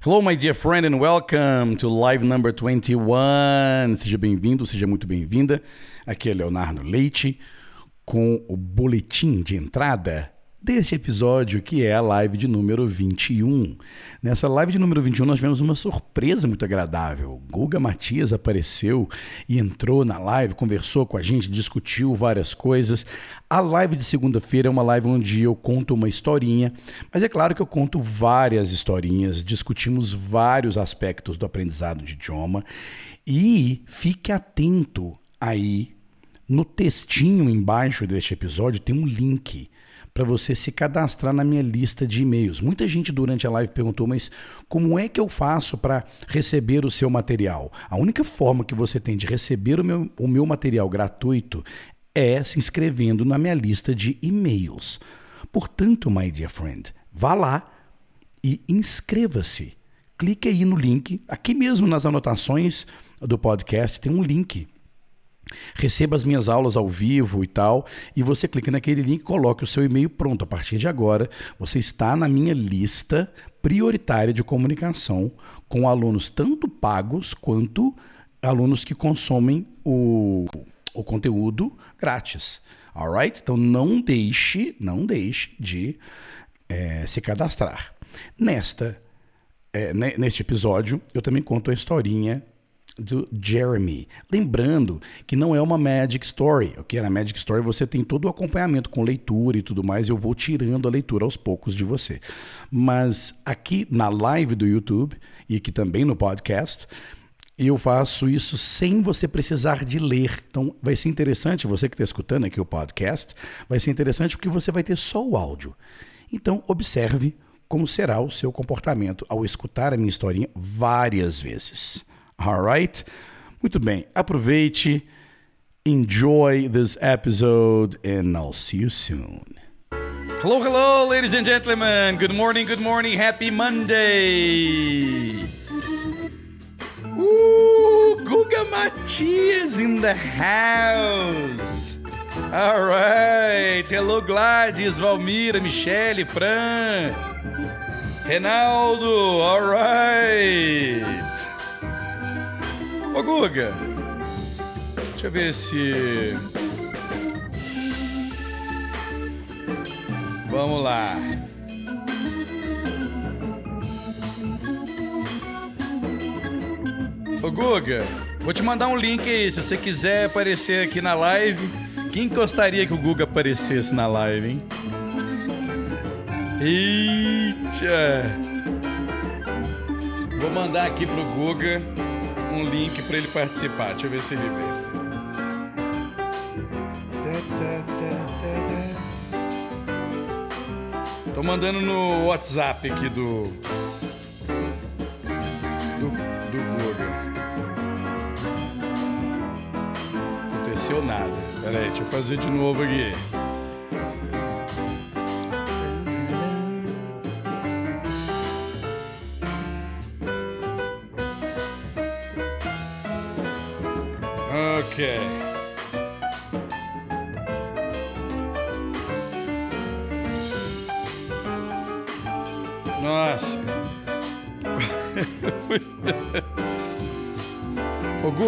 Hello, my dear friend, and welcome to live number 21. Seja bem-vindo, seja muito bem-vinda. Aqui é Leonardo Leite com o boletim de entrada deste episódio, que é a live de número 21. Nessa live de número 21, nós tivemos uma surpresa muito agradável. Guga Matias apareceu e entrou na live, conversou com a gente, discutiu várias coisas. A live de segunda-feira é uma live onde eu conto uma historinha, mas é claro que eu conto várias historinhas, discutimos vários aspectos do aprendizado de idioma e fique atento aí no textinho embaixo deste episódio tem um link para você se cadastrar na minha lista de e-mails. Muita gente durante a live perguntou, mas como é que eu faço para receber o seu material? A única forma que você tem de receber o meu, o meu material gratuito é se inscrevendo na minha lista de e-mails. Portanto, my dear friend, vá lá e inscreva-se. Clique aí no link, aqui mesmo nas anotações do podcast tem um link receba as minhas aulas ao vivo e tal, e você clica naquele link, coloque o seu e-mail pronto. A partir de agora, você está na minha lista prioritária de comunicação com alunos tanto pagos quanto alunos que consomem o, o conteúdo grátis. Alright? Então não deixe, não deixe de é, se cadastrar. Nesta, é, neste episódio, eu também conto a historinha do Jeremy. Lembrando que não é uma Magic Story, ok? Na Magic Story você tem todo o acompanhamento com leitura e tudo mais, eu vou tirando a leitura aos poucos de você. Mas aqui na live do YouTube e aqui também no podcast, eu faço isso sem você precisar de ler. Então vai ser interessante, você que está escutando aqui o podcast, vai ser interessante porque você vai ter só o áudio. Então observe como será o seu comportamento ao escutar a minha historinha várias vezes. Alright? Muito bem, aproveite, enjoy this episode, and I'll see you soon. Hello, hello, ladies and gentlemen. Good morning, good morning. Happy Monday. Ooh, Guga Matias in the house. All right. Hello, Gladys, Valmira, Michele, Fran, Renaldo. All right. Ô Guga, deixa eu ver se. Vamos lá. Ô Guga, vou te mandar um link aí. Se você quiser aparecer aqui na live, quem gostaria que o Guga aparecesse na live, hein? Eita! Vou mandar aqui pro Guga um link para ele participar. Deixa eu ver se ele vê. Tô mandando no WhatsApp aqui do. Do, do Google. Aconteceu nada. Pera aí, deixa eu fazer de novo aqui.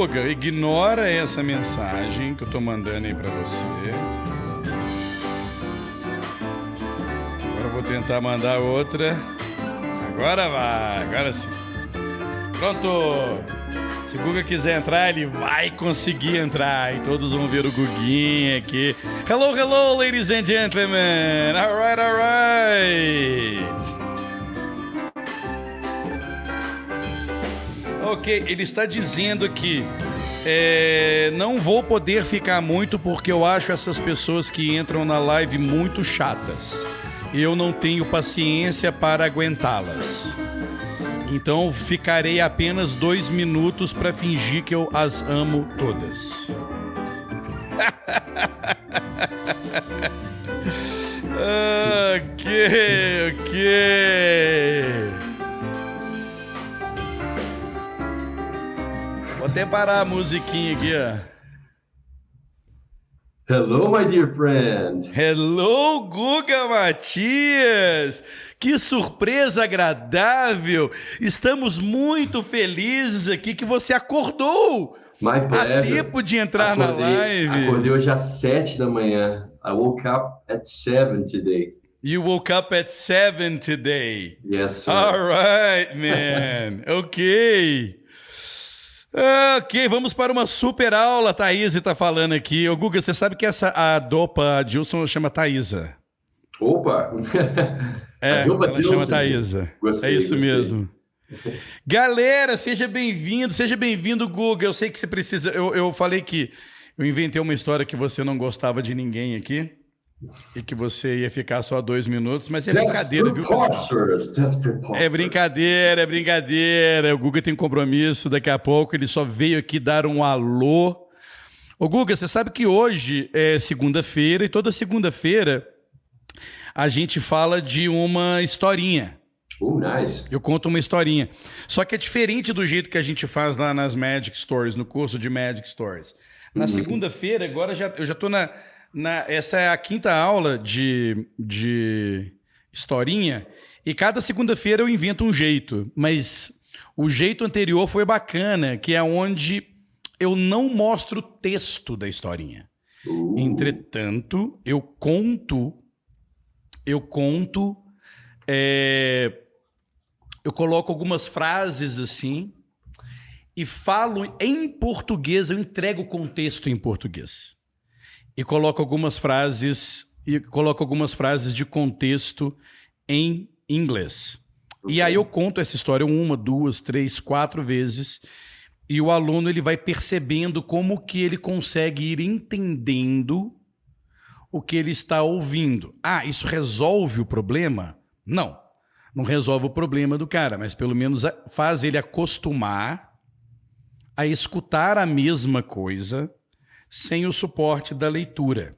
Guga, ignora essa mensagem que eu tô mandando aí pra você. Agora eu vou tentar mandar outra. Agora vai, agora sim. Pronto! Se o Guga quiser entrar, ele vai conseguir entrar. E todos vão ver o Guguinha aqui. Hello, hello, ladies and gentlemen. All right, Ok, ele está dizendo que é, não vou poder ficar muito porque eu acho essas pessoas que entram na live muito chatas. Eu não tenho paciência para aguentá-las. Então ficarei apenas dois minutos para fingir que eu as amo todas. ok, ok. Até parar a musiquinha aqui, ó. Hello, my dear friend. Hello, Guga Matias! Que surpresa agradável! Estamos muito felizes aqui que você acordou! My Há tempo de entrar acordei, na live. Acordei hoje às sete da manhã. I woke up at seven today. You woke up at seven today. Yes, sir. All right, man. ok. Ok, vamos para uma super aula. Thaís está falando aqui. Ô, Guga, você sabe que essa a dopa Dilson chama Thaisa. Opa! É, ela Dilson. chama Thaisa. Gostei, é isso gostei. mesmo. Galera, seja bem-vindo, seja bem-vindo, Guga. Eu sei que você precisa. Eu, eu falei que eu inventei uma história que você não gostava de ninguém aqui e que você ia ficar só dois minutos, mas é brincadeira, viu? É brincadeira, é brincadeira. O Guga tem compromisso daqui a pouco, ele só veio aqui dar um alô. Ô Guga, você sabe que hoje é segunda-feira e toda segunda-feira a gente fala de uma historinha. Oh, nice. Eu conto uma historinha. Só que é diferente do jeito que a gente faz lá nas Magic Stories, no curso de Magic Stories. Na uhum. segunda-feira, agora já, eu já estou na na, essa é a quinta aula de, de historinha e cada segunda-feira eu invento um jeito, mas o jeito anterior foi bacana, que é onde eu não mostro o texto da historinha. Uh. Entretanto, eu conto, eu conto, é, eu coloco algumas frases assim e falo em português, eu entrego o contexto em português e coloco algumas frases e coloco algumas frases de contexto em inglês. Okay. E aí eu conto essa história uma, duas, três, quatro vezes e o aluno ele vai percebendo como que ele consegue ir entendendo o que ele está ouvindo. Ah, isso resolve o problema? Não. Não resolve o problema do cara, mas pelo menos faz ele acostumar a escutar a mesma coisa sem o suporte da leitura.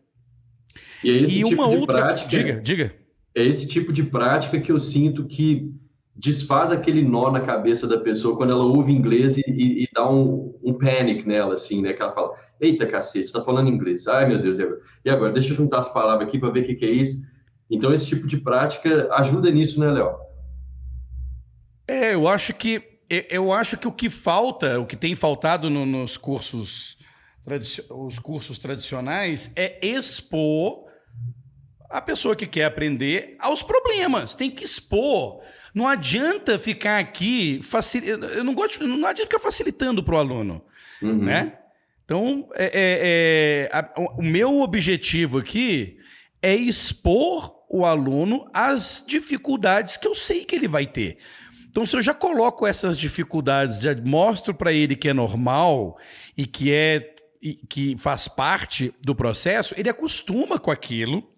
E, é esse e tipo uma de outra. Prática, diga, diga. É esse tipo de prática que eu sinto que desfaz aquele nó na cabeça da pessoa quando ela ouve inglês e, e, e dá um, um panic nela, assim, né? Que ela fala: Eita cacete, está falando inglês. Ai meu Deus, e agora? E agora? Deixa eu juntar as palavras aqui para ver o que, que é isso. Então, esse tipo de prática ajuda nisso, né, Léo? É, eu acho que eu acho que o que falta, o que tem faltado no, nos cursos os cursos tradicionais é expor a pessoa que quer aprender aos problemas. Tem que expor. Não adianta ficar aqui facil... eu não gosto, não adianta ficar facilitando para o aluno, uhum. né? Então, é, é, é a, o meu objetivo aqui é expor o aluno às dificuldades que eu sei que ele vai ter. Então, se eu já coloco essas dificuldades, já mostro para ele que é normal e que é que faz parte do processo, ele acostuma com aquilo.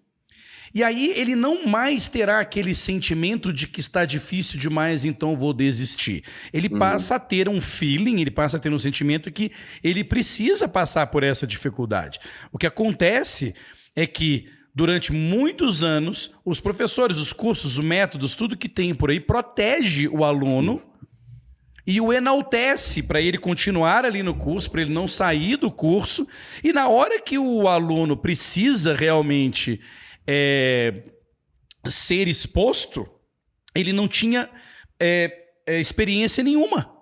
E aí ele não mais terá aquele sentimento de que está difícil demais, então vou desistir. Ele uhum. passa a ter um feeling, ele passa a ter um sentimento que ele precisa passar por essa dificuldade. O que acontece é que durante muitos anos, os professores, os cursos, os métodos, tudo que tem por aí protege o aluno e o enaltece para ele continuar ali no curso, para ele não sair do curso. E na hora que o aluno precisa realmente é, ser exposto, ele não tinha é, é, experiência nenhuma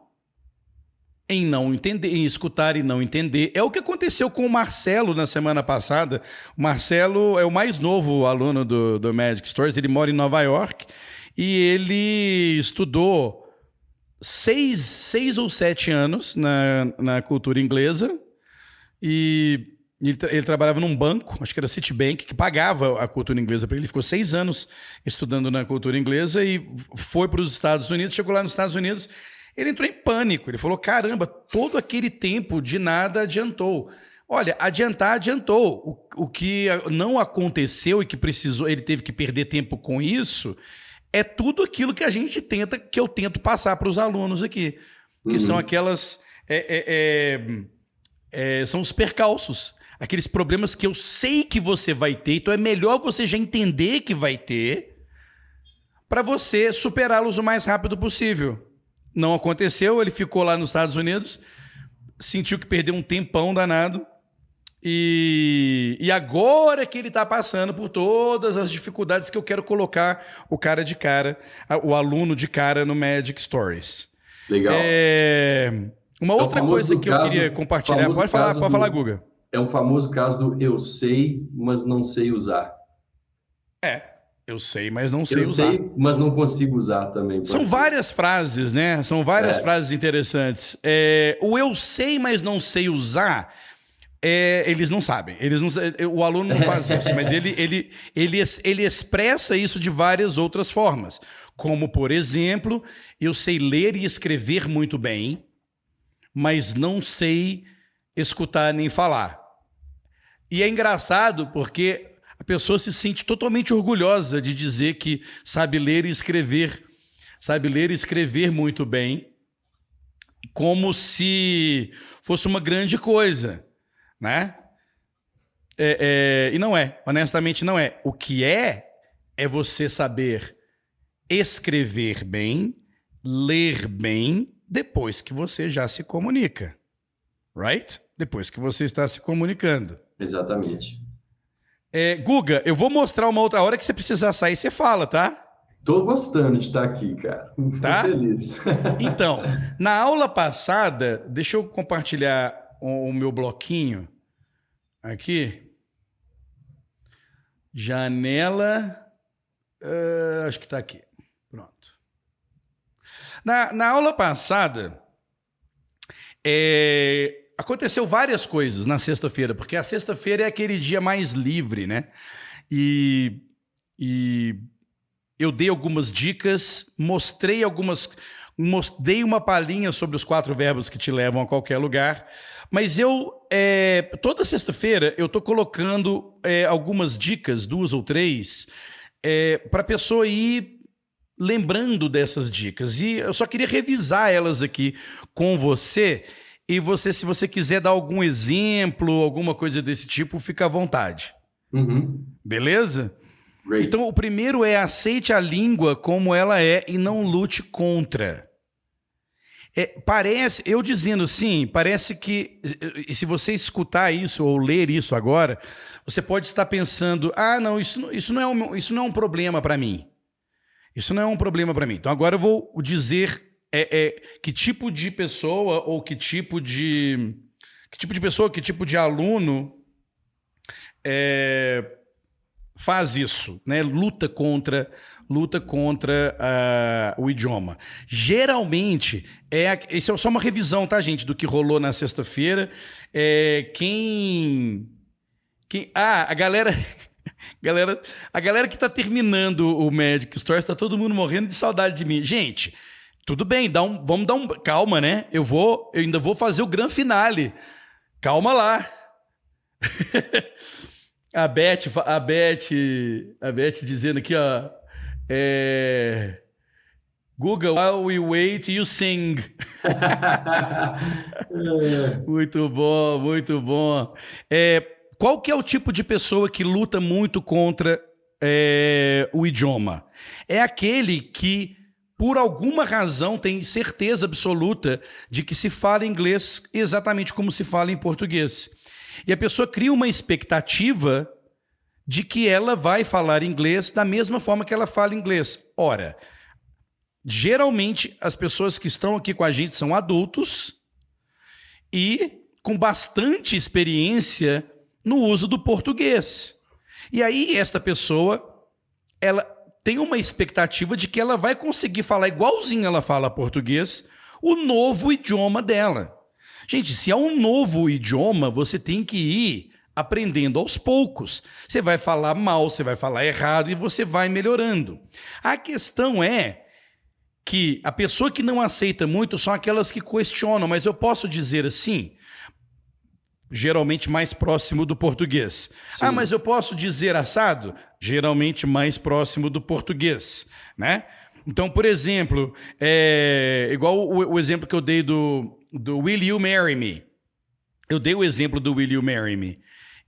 em não entender, em escutar e não entender. É o que aconteceu com o Marcelo na semana passada. O Marcelo é o mais novo aluno do, do Magic Stories, ele mora em Nova York e ele estudou seis, seis ou sete anos na, na cultura inglesa e ele, ele, trabalhava num banco, acho que era Citibank, que pagava a cultura inglesa para ele. Ele ficou seis anos estudando na cultura inglesa e foi para os Estados Unidos. Chegou lá nos Estados Unidos, ele entrou em pânico. Ele falou: caramba, todo aquele tempo de nada adiantou. Olha, adiantar adiantou. O, o que não aconteceu e que precisou, ele teve que perder tempo com isso é tudo aquilo que a gente tenta, que eu tento passar para os alunos aqui, que uhum. são aquelas. É, é, é, é, são os percalços, aqueles problemas que eu sei que você vai ter, então é melhor você já entender que vai ter, para você superá-los o mais rápido possível. Não aconteceu, ele ficou lá nos Estados Unidos, sentiu que perdeu um tempão danado, E, e agora que ele está passando por todas as dificuldades que eu quero colocar o cara de cara, o aluno de cara no Magic Stories. Legal. É, uma É outra famoso coisa que eu caso- queria compartilhar. Pode falar, pode do- falar, Guga. É um famoso caso do eu sei, mas não sei usar. É, eu sei, mas não sei eu usar. sei, mas não consigo usar também. São ser. várias frases, né? São várias É. frases interessantes. É, o eu sei, mas não sei usar, é, eles não sabem. Eles não, sa- o aluno não faz isso, mas ele, ele, ele, ele expressa isso de várias outras formas. Como, por exemplo, eu sei ler e escrever muito bem, mas não sei escutar nem falar. E é engraçado porque a pessoa se sente totalmente orgulhosa de dizer que sabe ler e escrever, sabe ler e escrever muito bem, como se fosse uma grande coisa, né? É, é, e não é, honestamente não é. O que é é você saber escrever bem, ler bem depois que você já se comunica, right? Depois que você está se comunicando. Exatamente. É, Guga, eu vou mostrar uma outra hora que você precisar sair, você fala, tá? Tô gostando de estar aqui, cara. Tá? Tô feliz. Então, na aula passada, deixa eu compartilhar o meu bloquinho aqui. Janela. ah, acho que está aqui. Pronto. Na, na aula passada, é, aconteceu várias coisas na sexta-feira, porque a sexta-feira é aquele dia mais livre, né? E, e eu dei algumas dicas, mostrei algumas. Dei uma palhinha sobre os quatro verbos que te levam a qualquer lugar, mas eu é, toda sexta-feira eu tô colocando é, algumas dicas, duas ou três, para a pessoa ir lembrando dessas dicas. E eu só queria revisar elas aqui com você. E você, se você quiser dar algum exemplo, alguma coisa desse tipo, fica à vontade. Uhum. Beleza? Great. Então, o primeiro é aceite a língua como ela é e não lute contra. É, parece, eu dizendo sim, parece que, e se você escutar isso ou ler isso agora, você pode estar pensando: ah, não, isso, isso, não, é um, isso não é um problema para mim. Isso não é um problema para mim. Então, agora eu vou dizer é, é, que tipo de pessoa ou que tipo de. Que tipo de pessoa, que tipo de aluno é, faz isso, né? Luta contra, luta contra ah, o idioma. Geralmente é, isso é só uma revisão, tá, gente, do que rolou na sexta-feira. É, quem, quem, ah, a galera, galera, a galera que tá terminando o Magic Stories, tá todo mundo morrendo de saudade de mim, gente. Tudo bem, dá um, vamos dar um calma, né? Eu vou, eu ainda vou fazer o grande finale. Calma lá. A Beth, a Beth, a Beth dizendo aqui, ó. É... Google, while we wait, you sing. Muito bom, muito bom. É, qual que é o tipo de pessoa que luta muito contra é, o idioma? É aquele que, por alguma razão, tem certeza absoluta de que se fala inglês exatamente como se fala em português. E a pessoa cria uma expectativa de que ela vai falar inglês da mesma forma que ela fala inglês. Ora, geralmente as pessoas que estão aqui com a gente são adultos e com bastante experiência no uso do português. E aí esta pessoa, ela tem uma expectativa de que ela vai conseguir falar igualzinho ela fala português, o novo idioma dela. Gente, se é um novo idioma, você tem que ir aprendendo aos poucos. Você vai falar mal, você vai falar errado e você vai melhorando. A questão é que a pessoa que não aceita muito são aquelas que questionam, mas eu posso dizer assim, geralmente mais próximo do português. Sim. Ah, mas eu posso dizer assado? Geralmente mais próximo do português, né? Então, por exemplo, é, igual o, o exemplo que eu dei do, do Will You Marry Me? Eu dei o exemplo do Will You Marry Me.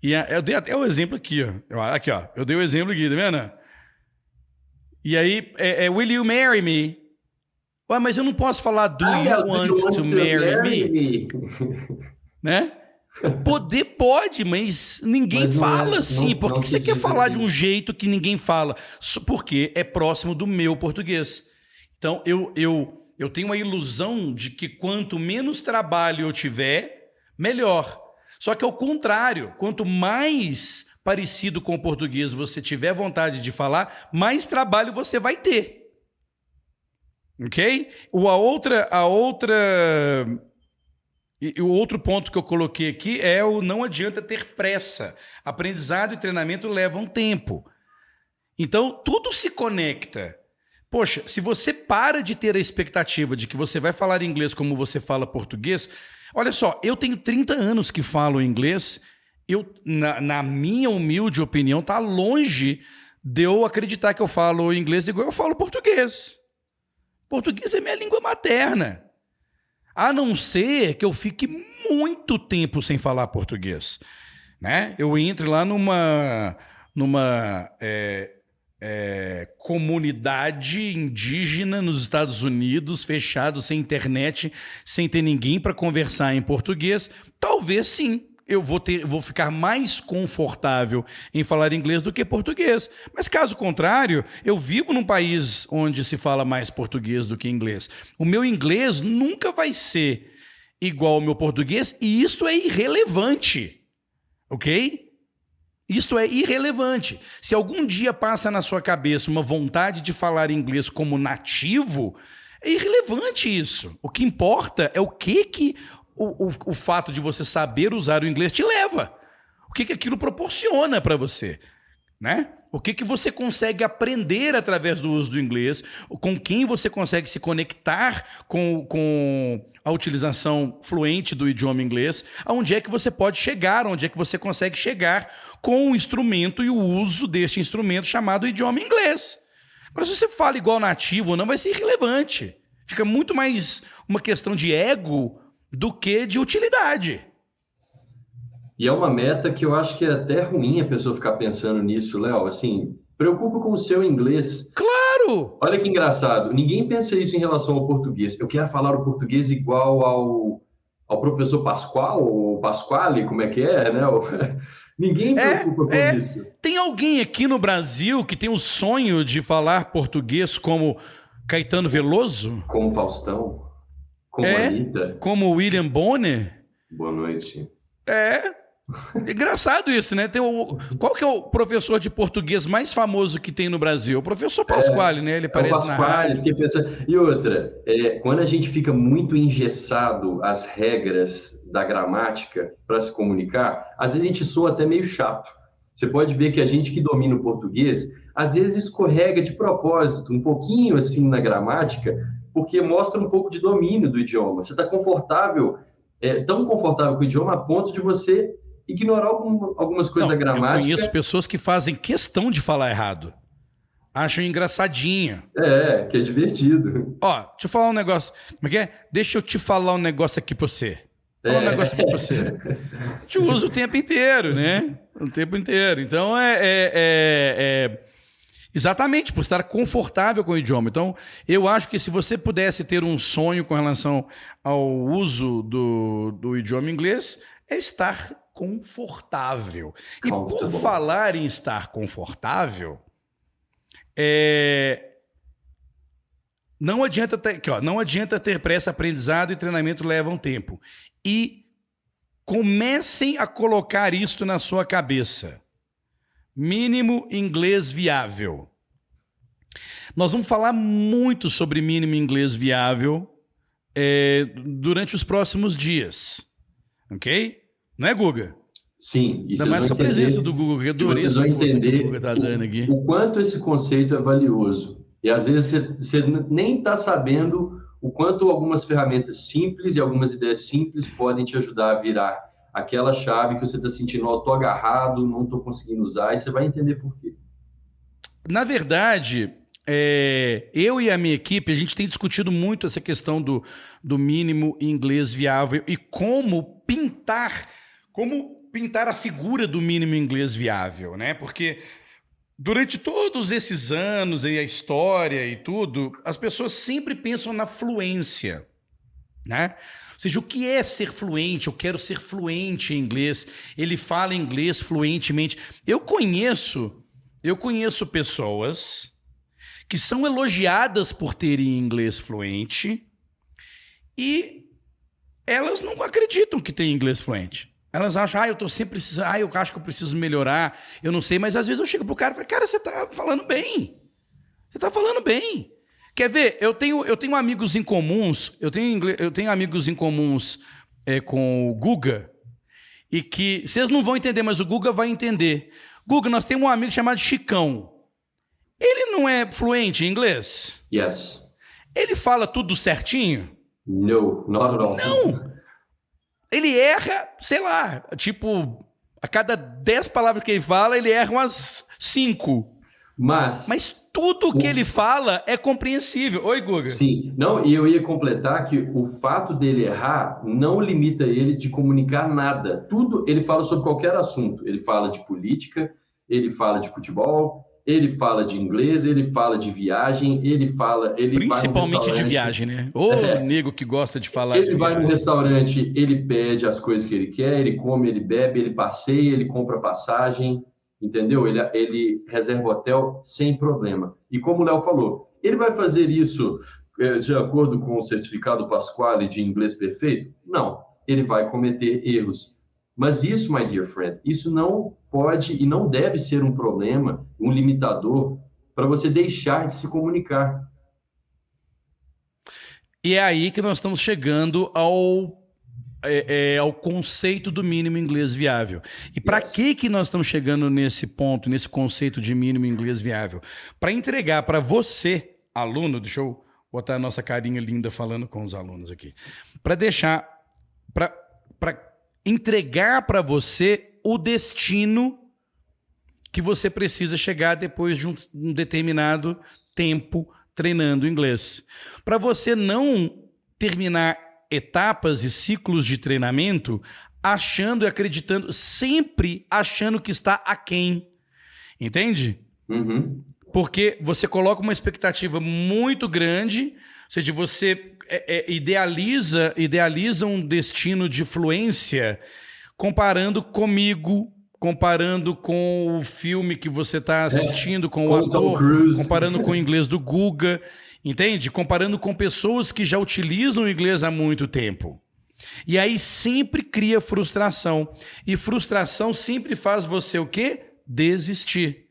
E eu dei até o exemplo aqui, ó. Aqui, ó. Eu dei o exemplo aqui, tá vendo? E aí, é, é Will You Marry Me? Ué, mas eu não posso falar Do Ah, You é, do Want you to Marry Me? me? Né? Poder pode, mas ninguém mas fala é, assim. Não, Por que, que você quer falar de um jeito que ninguém fala? Porque é próximo do meu português. Então, eu, eu, eu tenho a ilusão de que quanto menos trabalho eu tiver, melhor. Só que ao contrário, quanto mais parecido com o português você tiver vontade de falar, mais trabalho você vai ter. Ok? O, a outra, a outra o outro ponto que eu coloquei aqui é o não adianta ter pressa. Aprendizado e treinamento levam tempo. Então, tudo se conecta. Poxa, se você para de ter a expectativa de que você vai falar inglês como você fala português, olha só, eu tenho 30 anos que falo inglês, eu, na, na minha humilde opinião, tá longe de eu acreditar que eu falo inglês igual eu falo português. Português é minha língua materna. A não ser que eu fique muito tempo sem falar português. Né? Eu entre lá numa, numa é, é, comunidade indígena nos Estados Unidos, fechado, sem internet, sem ter ninguém para conversar em português. Talvez sim, eu vou, ter, vou ficar mais confortável em falar inglês do que português. Mas caso contrário, eu vivo num país onde se fala mais português do que inglês. O meu inglês nunca vai ser igual ao meu português e isto é irrelevante. Ok? Isto é irrelevante. Se algum dia passa na sua cabeça uma vontade de falar inglês como nativo, é irrelevante isso. O que importa é o que, que o, o, o fato de você saber usar o inglês te leva. O que, que aquilo proporciona para você, né? O que, que você consegue aprender através do uso do inglês? Com quem você consegue se conectar com, com a utilização fluente do idioma inglês? Aonde é que você pode chegar? Onde é que você consegue chegar com o instrumento e o uso deste instrumento chamado idioma inglês? Agora, se você fala igual nativo ou não, vai ser irrelevante. Fica muito mais uma questão de ego do que de utilidade. E é uma meta que eu acho que é até ruim a pessoa ficar pensando nisso, Léo. Assim, preocupa com o seu inglês. Claro! Olha que engraçado. Ninguém pensa isso em relação ao português. Eu quero falar o português igual ao, ao professor Pascoal, ou Pasquale, como é que é, né? Ninguém é, preocupa é, com é. isso. Tem alguém aqui no Brasil que tem o sonho de falar português como Caetano Veloso? Como Faustão? Como é, Anitta. Como William Bonner. Boa noite. É. Engraçado isso, né? Tem o, qual que é o professor de português mais famoso que tem no Brasil? O professor Pasquale, é, né? Ele aparece é o Pasquale, fiquei pensando. E outra, é, quando a gente fica muito engessado às regras da gramática para se comunicar, às vezes a gente soa até meio chato. Você pode ver que a gente que domina o português, às vezes escorrega de propósito, um pouquinho assim na gramática, porque mostra um pouco de domínio do idioma. Você está confortável, é, tão confortável com o idioma a ponto de você ignorar algum, algumas coisas Não, da gramática. Eu conheço pessoas que fazem questão de falar errado. Acham engraçadinho. É, que é divertido. Ó, deixa eu falar um negócio. Como é que é? Deixa eu te falar um negócio aqui pra você. Falar é. um negócio aqui pra você. Gente usa o tempo inteiro, né? O tempo inteiro. Então é, é, é, é Exatamente, por estar confortável com o idioma. Então, eu acho que se você pudesse ter um sonho com relação ao uso do, do idioma inglês, é estar confortável. E por falar em estar confortável, é... não, adianta ter, aqui, ó, não adianta ter pressa, aprendizado e treinamento levam tempo. E comecem a colocar isto na sua cabeça. Mínimo inglês viável. Nós vamos falar muito sobre mínimo inglês viável é, durante os próximos dias. Ok? Não é, Guga? Sim. Ainda mais com a presença do Google, que adorei essa entender que o tá dando aqui. O, o quanto esse conceito é valioso. E às vezes você, você nem está sabendo o quanto algumas ferramentas simples e algumas ideias simples podem te ajudar a virar aquela chave que você está sentindo, ó, oh, tô agarrado, não estou conseguindo usar, e você vai entender por quê. Na verdade, é, eu e a minha equipe, a gente tem discutido muito essa questão do, do mínimo inglês viável e como pintar, como pintar a figura do mínimo inglês viável, né? Porque durante todos esses anos e a história e tudo, as pessoas sempre pensam na fluência. né? Ou seja, o que é ser fluente? Eu quero ser fluente em inglês. Ele fala inglês fluentemente. Eu conheço, eu conheço pessoas que são elogiadas por terem inglês fluente e elas não acreditam que tem inglês fluente. Elas acham, ah, eu tô sempre precisando, ah, eu acho que eu preciso melhorar, eu não sei, mas às vezes eu chego pro cara e falo, cara, você tá falando bem. Você tá falando bem. Quer ver? Eu tenho, eu tenho amigos em comuns, eu tenho, eu tenho amigos em comuns é, com o Guga, e que vocês não vão entender, mas o Guga vai entender. Guga, nós temos um amigo chamado Chicão. Ele não é fluente em inglês? Yes. Ele fala tudo certinho? No, not at all. Não. Ele erra, sei lá, tipo, a cada dez palavras que ele fala, ele erra umas cinco. Mas. Mas tudo que ele fala é compreensível. Oi, Guga. Sim, não, e eu ia completar que o fato dele errar não limita ele de comunicar nada. Tudo, ele fala sobre qualquer assunto. Ele fala de política, ele fala de futebol, ele fala de inglês, ele fala de viagem, ele fala. Ele Principalmente de viagem, né? Ô, é, nego que gosta de falar. Ele vai viagem. no restaurante, ele pede as coisas que ele quer, ele come, ele bebe, ele passeia, ele compra passagem entendeu? Ele, ele reserva hotel sem problema. E como o Léo falou, ele vai fazer isso é, de acordo com o certificado Pasquale de inglês perfeito? Não, ele vai cometer erros. Mas isso, my dear friend, isso não pode e não deve ser um problema, um limitador para você deixar de se comunicar. E é aí que nós estamos chegando ao é, é, ao conceito do mínimo inglês viável. E para que que nós estamos chegando nesse ponto, nesse conceito de mínimo inglês viável? Para entregar para você, aluno, deixa eu botar a nossa carinha linda falando com os alunos aqui, para deixar, para entregar para você o destino que você precisa chegar depois de um, um determinado tempo treinando inglês. Para você não terminar etapas e ciclos de treinamento achando e acreditando, sempre achando que está aquém. Entende? Uhum. Porque você coloca uma expectativa muito grande, ou seja, você é, é, idealiza, idealiza um destino de fluência comparando comigo, comparando com o filme que você está assistindo, é, com o ator, comparando com o inglês do Guga. Entende? Comparando com pessoas que já utilizam o inglês há muito tempo. E aí sempre cria frustração. E frustração sempre faz você o quê? Desistir.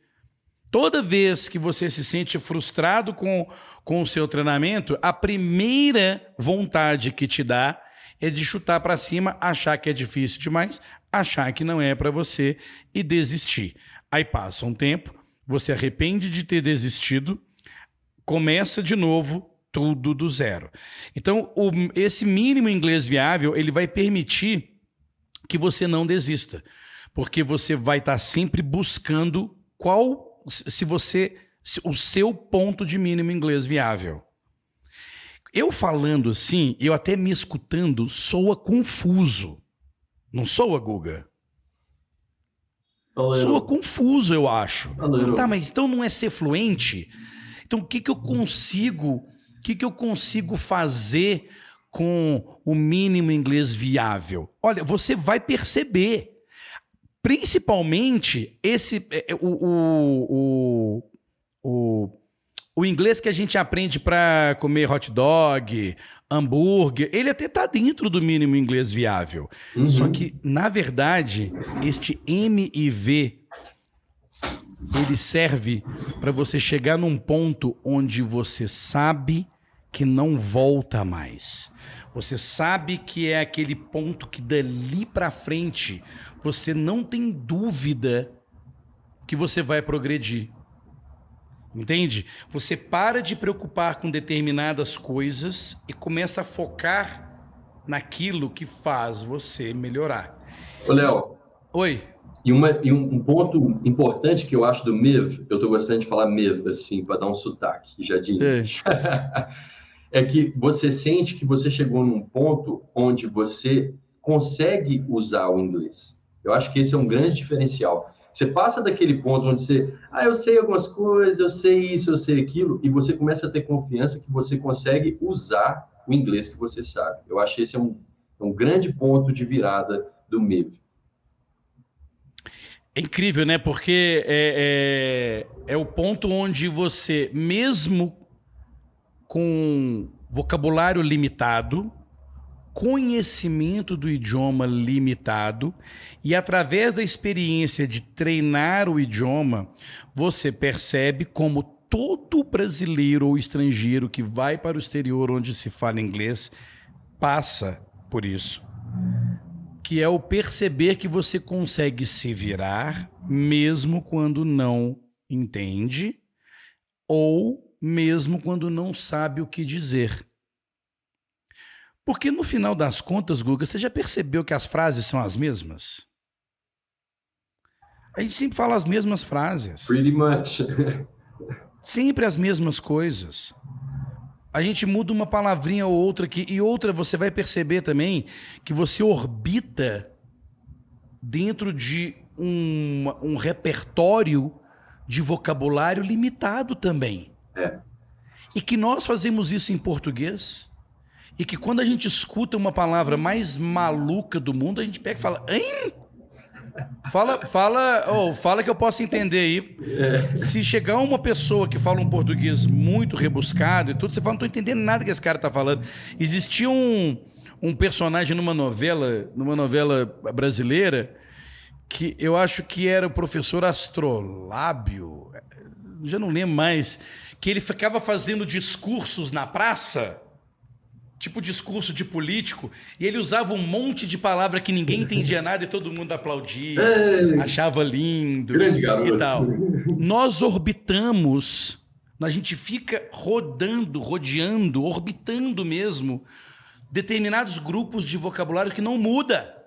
Toda vez que você se sente frustrado com, com o seu treinamento, a primeira vontade que te dá é de chutar para cima, achar que é difícil demais, achar que não é para você e desistir. Aí passa um tempo, você arrepende de ter desistido, começa de novo tudo do zero. Então, o, esse mínimo inglês viável, ele vai permitir que você não desista, porque você vai estar sempre buscando qual, se você, se, o seu ponto de mínimo inglês viável. Eu falando assim, eu até me escutando, soa confuso. Não soa, Guga? Soa confuso, eu acho. Tá, mas então não é ser fluente? Então, o que, que eu consigo, o que, que eu consigo fazer com o mínimo inglês viável? Olha, você vai perceber, principalmente esse é, é, o, o, o, o, inglês que a gente aprende para comer hot dog, hambúrguer, ele até está dentro do mínimo inglês viável. Uhum. Só que, na verdade, este M e V ele serve para você chegar num ponto onde você sabe que não volta mais. Você sabe que é aquele ponto que dali para frente você não tem dúvida que você vai progredir. Entende? Você para de preocupar com determinadas coisas e começa a focar naquilo que faz você melhorar. Ô, Léo. Oi. E, uma, e um, ponto importante que eu acho do MIV, eu estou gostando de falar MIV, assim, para dar um sotaque, já de é. é que você sente que você chegou num ponto onde você consegue usar o inglês. Eu acho que esse é um grande diferencial. Você passa daquele ponto onde você, ah, eu sei algumas coisas, eu sei isso, eu sei aquilo, e você começa a ter confiança que você consegue usar o inglês que você sabe. Eu acho esse é um, é um grande ponto de virada do MEV. É incrível, né? Porque é, é, é o ponto onde você, mesmo com vocabulário limitado, conhecimento do idioma limitado e através da experiência de treinar o idioma, você percebe como todo brasileiro ou estrangeiro que vai para o exterior onde se fala inglês passa por isso que é o perceber que você consegue se virar mesmo quando não entende ou mesmo quando não sabe o que dizer. Porque no final das contas, Guga, você já percebeu que as frases são as mesmas? A gente sempre fala as mesmas frases. Pretty much. sempre as mesmas coisas a gente muda uma palavrinha ou outra aqui, e outra você vai perceber também que você orbita dentro de um, um repertório de vocabulário limitado também. É. E que nós fazemos isso em português. E que quando a gente escuta uma palavra mais maluca do mundo, a gente pega e fala, hein? Fala, fala, oh, fala que eu possa entender aí. É. Se chegar uma pessoa que fala um português muito rebuscado e tudo, você fala, não estou entendendo nada que esse cara está falando. Existia um, um personagem numa novela, numa novela brasileira, que eu acho que era o professor Astrolábio, já não lembro mais, que ele ficava fazendo discursos na praça tipo discurso de político, e ele usava um monte de palavra que ninguém entendia nada e todo mundo aplaudia, é, achava lindo grande garoto. e tal. Nós orbitamos, a gente fica rodando, rodeando, orbitando mesmo determinados grupos de vocabulário que não muda.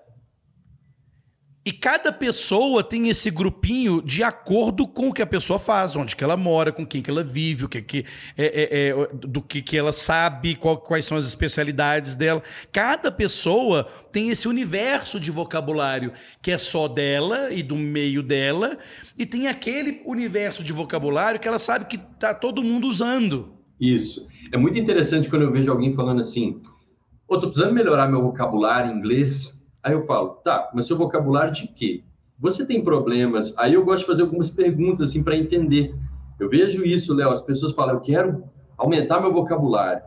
E cada pessoa tem esse grupinho de acordo com o que a pessoa faz, onde que ela mora, com quem que ela vive, o que que é, é, é, do que, que ela sabe, qual, quais são as especialidades dela. Cada pessoa tem esse universo de vocabulário que é só dela e do meio dela, e tem aquele universo de vocabulário que ela sabe que tá todo mundo usando. Isso. É muito interessante quando eu vejo alguém falando assim: "Ô, tô precisando melhorar meu vocabulário em inglês". Aí eu falo, tá, mas seu vocabulário de quê? Você tem problemas? Aí eu gosto de fazer algumas perguntas assim para entender. Eu vejo isso, Léo, as pessoas falam, eu quero aumentar meu vocabulário,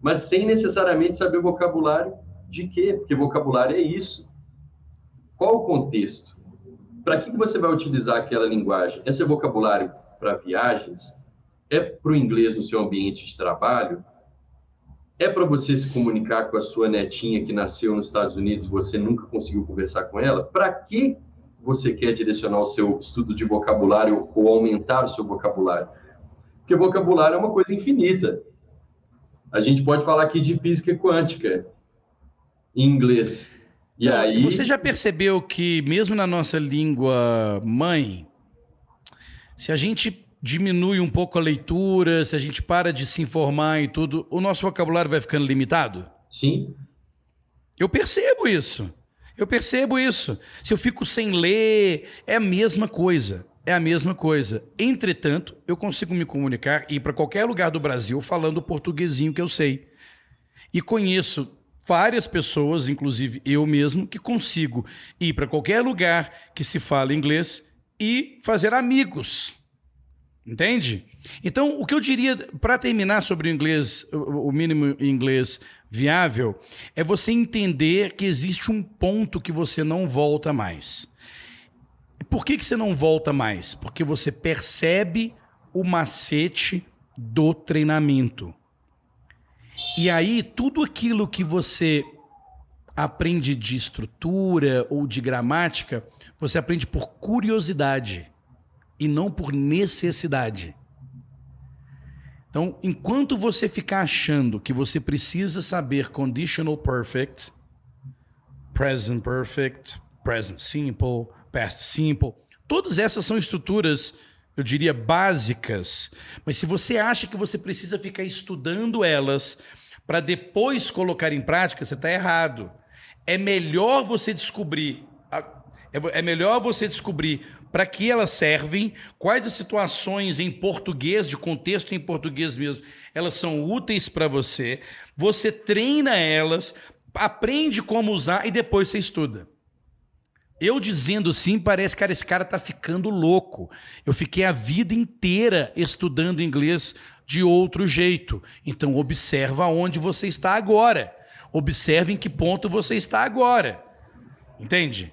mas sem necessariamente saber vocabulário de quê? Porque vocabulário é isso. Qual o contexto? Para que, que você vai utilizar aquela linguagem? É seu vocabulário para viagens? É para o inglês no seu ambiente de trabalho? É para você se comunicar com a sua netinha que nasceu nos Estados Unidos e você nunca conseguiu conversar com ela? Para que você quer direcionar o seu estudo de vocabulário ou aumentar o seu vocabulário? Porque vocabulário é uma coisa infinita. A gente pode falar aqui de física quântica em inglês. E aí Você já percebeu que mesmo na nossa língua mãe, se a gente diminui um pouco a leitura, se a gente para de se informar e tudo, o nosso vocabulário vai ficando limitado? Sim. Eu percebo isso. Eu percebo isso. Se eu fico sem ler, é a mesma coisa. É a mesma coisa. Entretanto, eu consigo me comunicar e ir para qualquer lugar do Brasil falando o portuguesinho que eu sei. E conheço várias pessoas, inclusive eu mesmo, que consigo ir para qualquer lugar que se fala inglês e fazer amigos Entende? Então, o que eu diria para terminar sobre o inglês, o mínimo inglês viável, é você entender que existe um ponto que você não volta mais. Por que, que você não volta mais? Porque você percebe o macete do treinamento. E aí, tudo aquilo que você aprende de estrutura ou de gramática, você aprende por curiosidade e não por necessidade. Então, enquanto você ficar achando que você precisa saber conditional perfect, present perfect, present simple, past simple, todas essas são estruturas, eu diria, básicas. Mas se você acha que você precisa ficar estudando elas para depois colocar em prática, você está errado. É melhor você descobrir é, é melhor você descobrir para que elas servem, quais as situações em português, de contexto em português mesmo, elas são úteis para você. Você treina elas, aprende como usar e depois você estuda. Eu dizendo sim, parece, cara, esse cara tá ficando louco. Eu fiquei a vida inteira estudando inglês de outro jeito. Então observa onde você está agora. Observe em que ponto você está agora. Entende?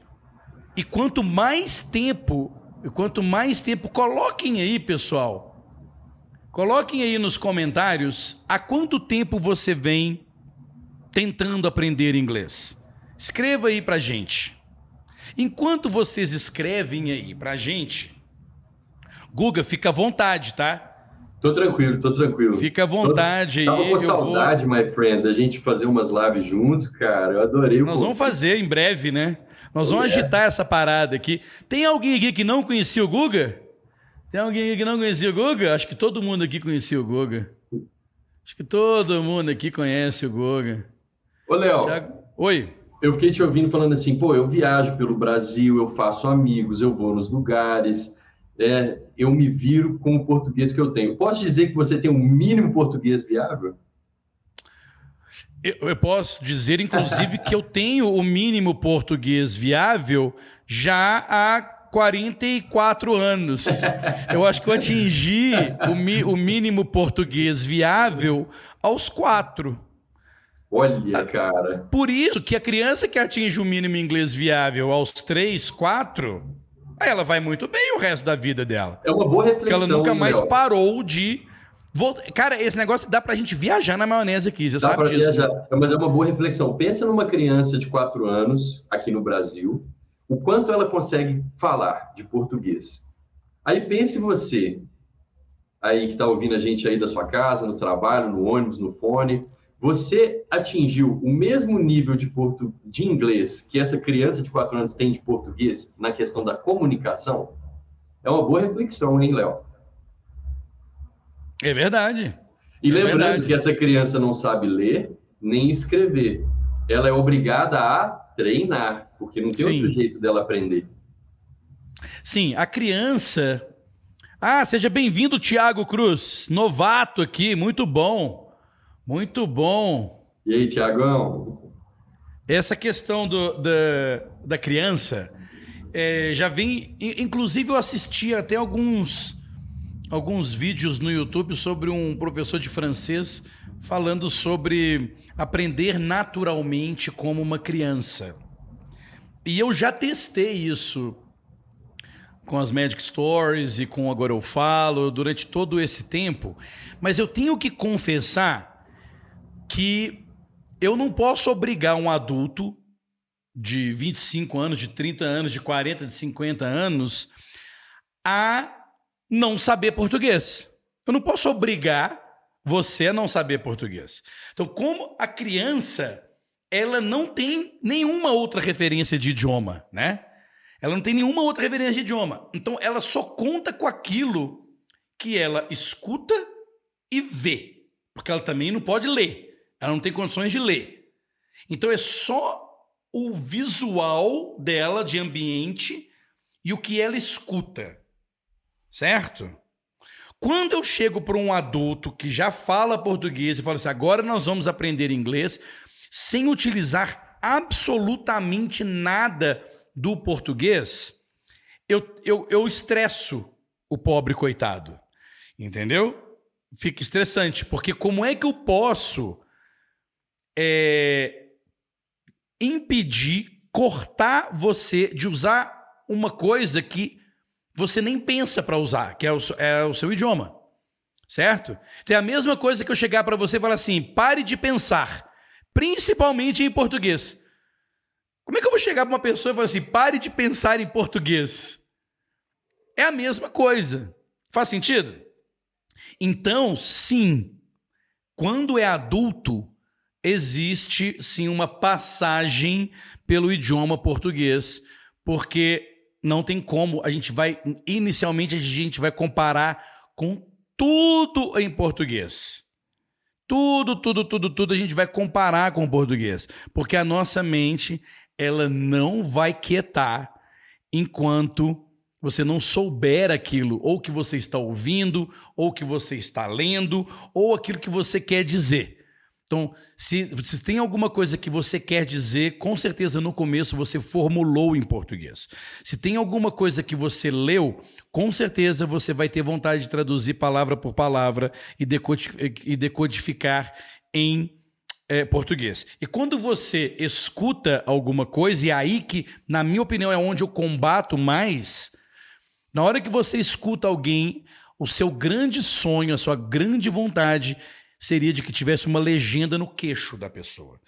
E quanto mais tempo, quanto mais tempo, coloquem aí, pessoal. Coloquem aí nos comentários há quanto tempo você vem tentando aprender inglês. Escreva aí pra gente. Enquanto vocês escrevem aí pra gente, Guga, fica à vontade, tá? Tô tranquilo, tô tranquilo. Fica à vontade tô, aí. Tava com saudade, vou... my friend, da gente fazer umas lives juntos, cara. Eu adorei. Nós vamos fazer em breve, né? Nós vamos agitar essa parada aqui. Tem alguém aqui que não conhecia o Guga? Tem alguém aqui que não conhecia o Guga? Acho que todo mundo aqui conhecia o Guga. Acho que todo mundo aqui conhece o Guga. Ô, Léo. Oi eu fiquei te ouvindo falando assim, pô, eu viajo pelo Brasil, eu faço amigos, eu vou nos lugares, é, eu me viro com o português que eu tenho. Posso dizer que você tem um mínimo português viável? Eu, eu posso dizer, inclusive, que eu tenho o mínimo português viável já há 44 anos. Eu acho que eu atingi o, mi, o mínimo português viável aos quatro. Olha, cara. Por isso que a criança que atinge o mínimo inglês viável aos 3, 4, ela vai muito bem o resto da vida dela. É uma boa reflexão. Porque ela nunca mais parou de. Cara, esse negócio dá pra gente viajar na maionese aqui, você dá sabe disso. Viajar. Mas é uma boa reflexão. Pensa numa criança de 4 anos aqui no Brasil, o quanto ela consegue falar de português. Aí pense você, aí que está ouvindo a gente aí da sua casa, no trabalho, no ônibus, no fone, você atingiu o mesmo nível de, portu... de inglês que essa criança de 4 anos tem de português na questão da comunicação? É uma boa reflexão, hein, Léo? É verdade. E é lembrando verdade. que essa criança não sabe ler nem escrever. Ela é obrigada a treinar, porque não tem Sim. outro jeito dela aprender. Sim, a criança. Ah, seja bem-vindo, Tiago Cruz, novato aqui, muito bom. Muito bom. E aí, Tiagão? Essa questão do, da, da criança é, já vem. Inclusive, eu assisti até alguns, alguns vídeos no YouTube sobre um professor de francês falando sobre aprender naturalmente como uma criança. E eu já testei isso com as Magic Stories e com Agora Eu Falo durante todo esse tempo, mas eu tenho que confessar que eu não posso obrigar um adulto de 25 anos, de 30 anos, de 40, de 50 anos a não saber português. Eu não posso obrigar você a não saber português. Então, como a criança, ela não tem nenhuma outra referência de idioma, né? Ela não tem nenhuma outra referência de idioma. Então, ela só conta com aquilo que ela escuta e vê, porque ela também não pode ler. Ela não tem condições de ler. Então é só o visual dela de ambiente e o que ela escuta. Certo? Quando eu chego para um adulto que já fala português e fala assim: agora nós vamos aprender inglês, sem utilizar absolutamente nada do português, eu, eu, eu estresso o pobre coitado. Entendeu? Fica estressante, porque como é que eu posso é, impedir, cortar você de usar uma coisa que você nem pensa para usar, que é o, é o seu idioma. Certo? Então é a mesma coisa que eu chegar para você e falar assim: pare de pensar, principalmente em português. Como é que eu vou chegar para uma pessoa e falar assim: pare de pensar em português? É a mesma coisa. Faz sentido? Então, sim, quando é adulto, existe sim uma passagem pelo idioma português, porque não tem como, a gente vai inicialmente a gente vai comparar com tudo em português. Tudo, tudo, tudo, tudo a gente vai comparar com o português, porque a nossa mente ela não vai quietar enquanto você não souber aquilo, ou que você está ouvindo, ou que você está lendo, ou aquilo que você quer dizer. Então, se, se tem alguma coisa que você quer dizer, com certeza no começo você formulou em português. Se tem alguma coisa que você leu, com certeza você vai ter vontade de traduzir palavra por palavra e decodificar em é, português. E quando você escuta alguma coisa, e é aí que, na minha opinião, é onde eu combato mais, na hora que você escuta alguém, o seu grande sonho, a sua grande vontade seria de que tivesse uma legenda no queixo da pessoa.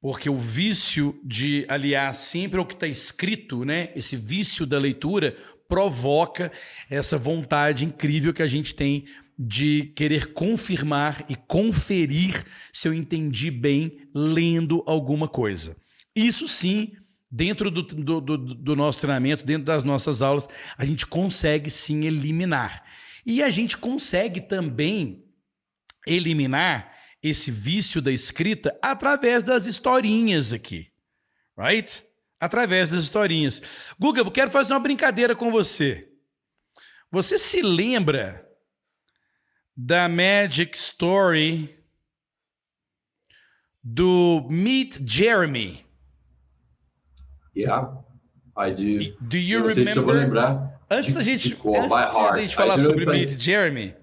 Porque o vício de aliar sempre ao que está escrito, né? Esse vício da leitura provoca essa vontade incrível que a gente tem de querer confirmar e conferir se eu entendi bem lendo alguma coisa. Isso sim, dentro do, do, do, do nosso treinamento, dentro das nossas aulas, a gente consegue sim eliminar. E a gente consegue também eliminar esse vício da escrita através das historinhas aqui. Right? Através das historinhas. Guga, eu quero fazer uma brincadeira com você. Você se lembra da Magic Story do Meet Jeremy? Yeah. I do. Do you remember? Se eu vou lembrar. Antes da gente, antes de, gente falar sobre Meet Jeremy,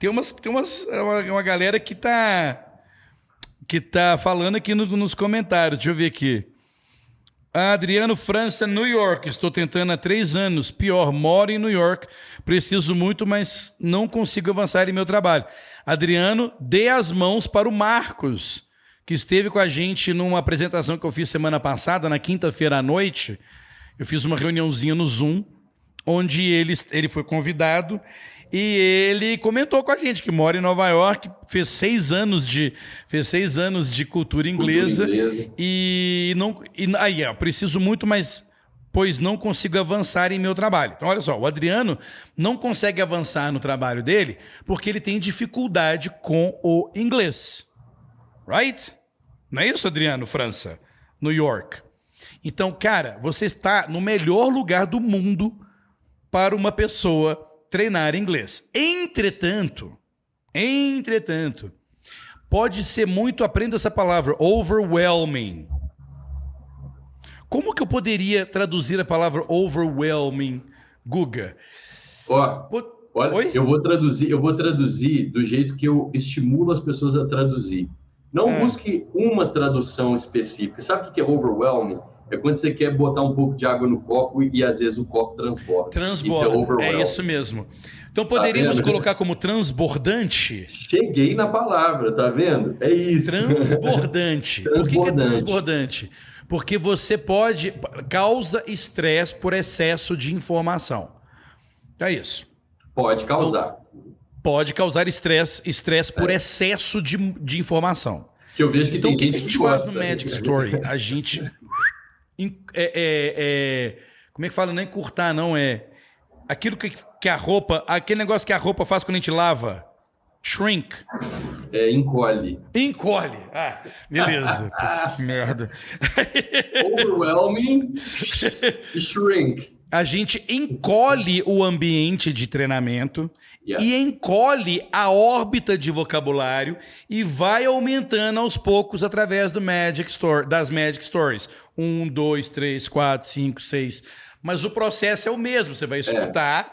tem, umas, tem umas, uma, uma galera que tá, que tá falando aqui no, nos comentários. Deixa eu ver aqui. Adriano França, New York. Estou tentando há três anos. Pior, moro em New York. Preciso muito, mas não consigo avançar em meu trabalho. Adriano, dê as mãos para o Marcos, que esteve com a gente numa apresentação que eu fiz semana passada, na quinta-feira à noite. Eu fiz uma reuniãozinha no Zoom, onde ele, ele foi convidado e ele comentou com a gente que mora em Nova York, fez seis anos de, fez seis anos de cultura inglesa, cultura inglesa. e não e, aí eu preciso muito mais pois não consigo avançar em meu trabalho. Então, olha só, o Adriano não consegue avançar no trabalho dele porque ele tem dificuldade com o inglês. Right? Não é isso, Adriano, França? New York. Então, cara, você está no melhor lugar do mundo para uma pessoa treinar inglês. Entretanto, entretanto, pode ser muito, aprenda essa palavra, overwhelming. Como que eu poderia traduzir a palavra overwhelming, Guga? Ó, olha, Oi? eu vou traduzir, eu vou traduzir do jeito que eu estimulo as pessoas a traduzir. Não é. busque uma tradução específica. Sabe o que é overwhelming? É quando você quer botar um pouco de água no copo e, e às vezes o copo transborda. Transborda, isso é, é, isso mesmo. Então poderíamos tá colocar como transbordante? Cheguei na palavra, tá vendo? É isso. Transbordante. transbordante. Por que, que é transbordante? Porque você pode. causa estresse por excesso de informação. É isso. Pode causar. Então, pode causar estresse estresse por é. excesso de, de informação. Que eu vejo que então, tem o que, gente que a gente faz no Magic Story? A gente é, é, é, como é que fala? Não é encurtar, não. É aquilo que, que a roupa. Aquele negócio que a roupa faz quando a gente lava. Shrink. É, encolhe. Encolhe. Ah, beleza. que merda. Overwhelming. Shrink a gente encolhe o ambiente de treinamento yeah. e encolhe a órbita de vocabulário e vai aumentando aos poucos através do Magic Store, das Magic Stories. Um, dois, três, quatro, cinco, seis. Mas o processo é o mesmo. Você vai é. escutar,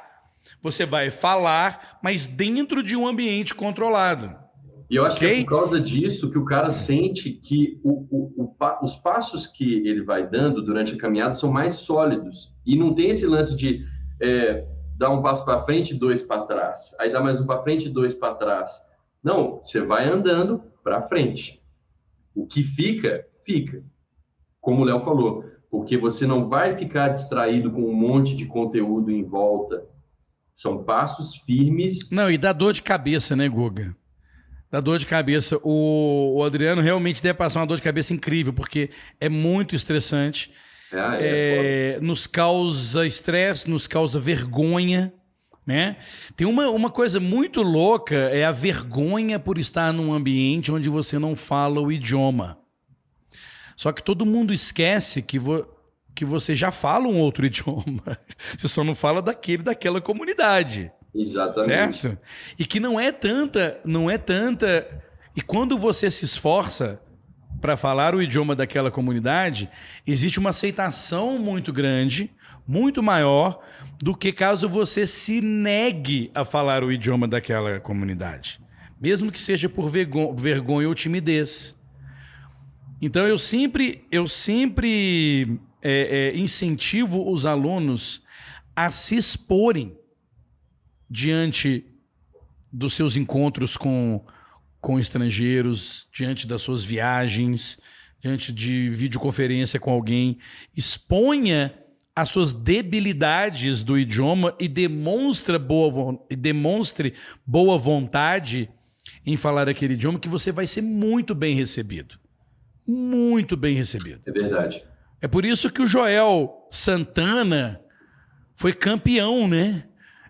é. você vai falar, mas dentro de um ambiente controlado. E eu acho okay? que é por causa disso que o cara sente que o, o, o, os passos que ele vai dando durante a caminhada são mais sólidos. E não tem esse lance de é, dar um passo para frente e dois para trás. Aí dá mais um para frente e dois para trás. Não, você vai andando para frente. O que fica, fica. Como o Léo falou, porque você não vai ficar distraído com um monte de conteúdo em volta. São passos firmes. Não, e dá dor de cabeça, né, Guga? Da dor de cabeça. O, o, Adriano realmente deve passar uma dor de cabeça incrível, porque é muito estressante. Ah, é, é, nos causa estresse, nos causa vergonha. Né? Tem uma, uma coisa muito louca, é a vergonha por estar num ambiente onde você não fala o idioma. Só que todo mundo esquece que vo... que você já fala um outro idioma. Você só não fala daquele daquela comunidade. Exatamente. Certo? E que não é tanta, não é tanta. E quando você se esforça para falar o idioma daquela comunidade, existe uma aceitação muito grande, muito maior do que caso você se negue a falar o idioma daquela comunidade, mesmo que seja por vergonha ou timidez. Então eu sempre, eu sempre é, é, incentivo os alunos a se exporem diante dos seus encontros com, com estrangeiros, diante das suas viagens, diante de videoconferência com alguém. Exponha as suas debilidades do idioma e demonstra boa, demonstre boa vontade em falar aquele idioma que você vai ser muito bem recebido muito bem recebido. É verdade. É por isso que o Joel Santana foi campeão, né?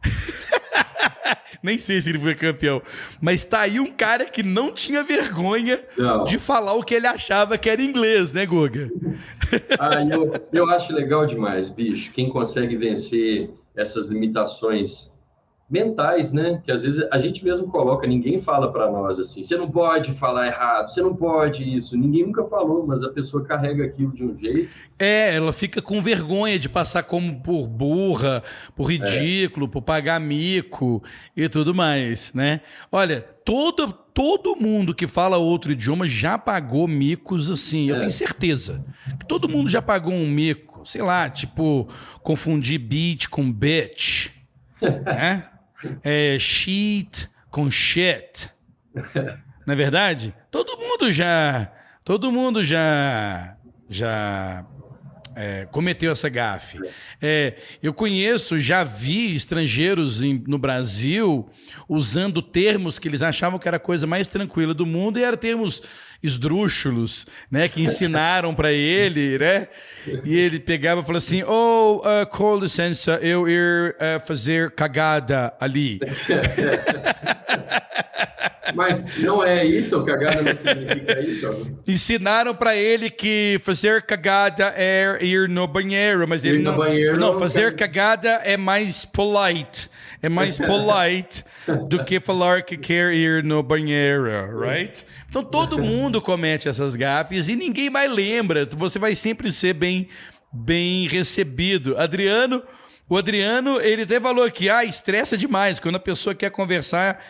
Nem sei se ele foi campeão. Mas tá aí um cara que não tinha vergonha não. de falar o que ele achava que era inglês, né, Guga? Ah, eu, eu acho legal demais, bicho. Quem consegue vencer essas limitações mentais, né? Que às vezes a gente mesmo coloca, ninguém fala para nós assim, você não pode falar errado, você não pode isso, ninguém nunca falou, mas a pessoa carrega aquilo de um jeito. É, ela fica com vergonha de passar como por burra, por ridículo, é. por pagar mico e tudo mais, né? Olha, todo todo mundo que fala outro idioma já pagou micos assim, eu é. tenho certeza. Todo mundo já pagou um mico, sei lá, tipo confundir beat com bitch, né? É, shit com shit. Não é verdade? Todo mundo já. Todo mundo já. Já é, cometeu essa gafe. É, eu conheço, já vi estrangeiros em, no Brasil usando termos que eles achavam que era a coisa mais tranquila do mundo e eram termos esdrúxulos, né, que ensinaram para ele, né? E ele pegava e falou assim: "Oh, uh, com licença, eu ir uh, fazer cagada ali". Mas não é isso, cagada não significa isso. Ensinaram para ele que fazer cagada é ir no banheiro, mas ir ele não, banheiro, não, fazer cagada é mais polite. É mais polite do que falar que quer ir no banheiro, right? Então todo mundo comete essas gafes e ninguém mais lembra. Você vai sempre ser bem bem recebido. Adriano, o Adriano, ele até falou aqui, ah, estressa demais quando a pessoa quer conversar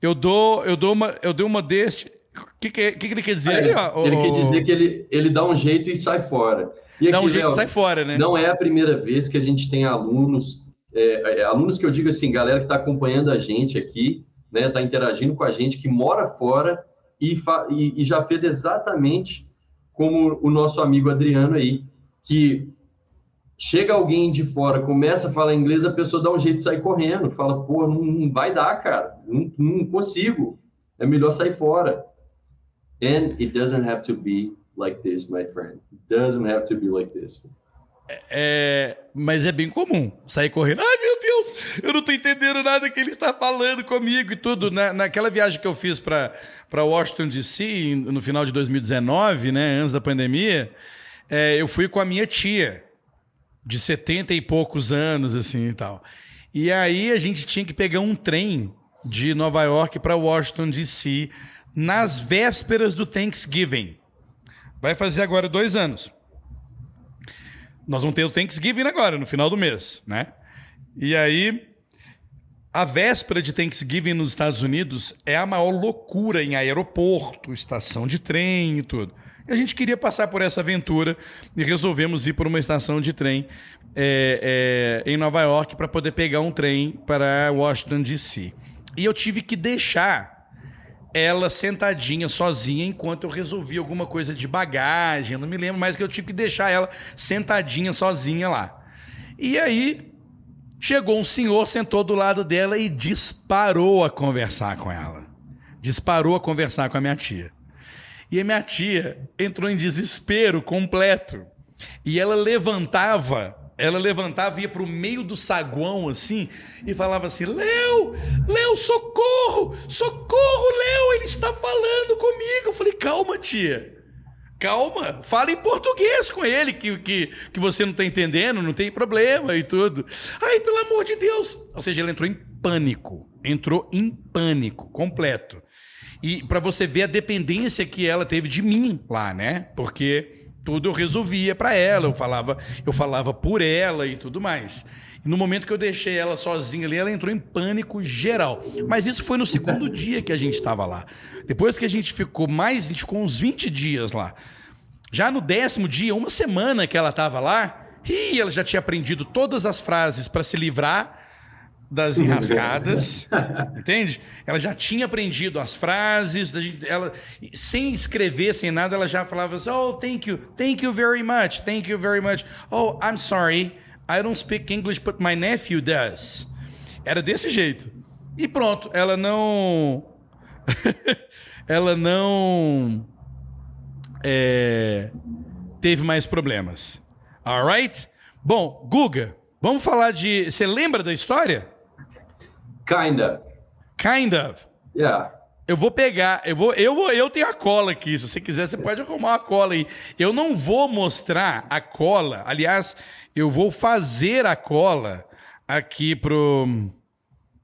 eu dou, eu dou uma, eu dou uma deste. O que, que, que, ele quer dizer aí? Ó, ele quer dizer que ele, ele dá um jeito e sai fora. E dá um jeito e sai fora, né? Não é a primeira vez que a gente tem alunos, é, é, alunos que eu digo assim, galera que está acompanhando a gente aqui, né, está interagindo com a gente, que mora fora e, e, e já fez exatamente como o nosso amigo Adriano aí, que chega alguém de fora, começa a falar inglês, a pessoa dá um jeito de sair correndo, fala, pô, não, não vai dar, cara, não, não, consigo, é melhor sair fora. And it doesn't have to be like this, my friend. It doesn't have to be like this. É, mas é bem comum sair correndo. Ai, meu Deus, eu não estou entendendo nada que ele está falando comigo e tudo. Na, naquela viagem que eu fiz para Washington DC no final de 2019, né, antes da pandemia, é, eu fui com a minha tia de 70 e poucos anos, assim e tal. E aí a gente tinha que pegar um trem de Nova York para Washington, D.C., nas vésperas do Thanksgiving. Vai fazer agora dois anos. Nós vamos ter o Thanksgiving agora, no final do mês, né? E aí, a véspera de Thanksgiving nos Estados Unidos é a maior loucura em aeroporto, estação de trem e tudo. E a gente queria passar por essa aventura e resolvemos ir por uma estação de trem é, é, em Nova York para poder pegar um trem para Washington, D.C. E eu tive que deixar ela sentadinha sozinha enquanto eu resolvia alguma coisa de bagagem. Eu não me lembro mais que eu tive que deixar ela sentadinha sozinha lá. E aí chegou um senhor, sentou do lado dela e disparou a conversar com ela. Disparou a conversar com a minha tia. E a minha tia entrou em desespero completo. E ela levantava, ela levantava ia para o meio do saguão assim e falava assim: Léo, Léo, socorro, socorro, Léo, ele está falando comigo. Eu falei: calma, tia. Calma, fala em português com ele, que, que, que você não está entendendo, não tem problema e tudo. Ai, pelo amor de Deus. Ou seja, ele entrou em pânico. Entrou em pânico completo. E para você ver a dependência que ela teve de mim lá, né? Porque tudo eu resolvia para ela, eu falava, eu falava por ela e tudo mais. E no momento que eu deixei ela sozinha ali, ela entrou em pânico geral. Mas isso foi no segundo dia que a gente estava lá. Depois que a gente ficou mais, a gente ficou uns 20 dias lá. Já no décimo dia, uma semana que ela estava lá, e ela já tinha aprendido todas as frases para se livrar das enrascadas, entende? Ela já tinha aprendido as frases, ela sem escrever, sem nada, ela já falava assim: "Oh, thank you, thank you very much, thank you very much. Oh, I'm sorry, I don't speak English, but my nephew does." Era desse jeito. E pronto, ela não, ela não é... teve mais problemas. Alright? Bom, Guga, vamos falar de. Você lembra da história? Kind of. Kind of. Yeah. Eu vou pegar, eu vou, eu vou, eu tenho a cola aqui. Se você quiser, você pode arrumar a cola aí. Eu não vou mostrar a cola. Aliás, eu vou fazer a cola aqui pro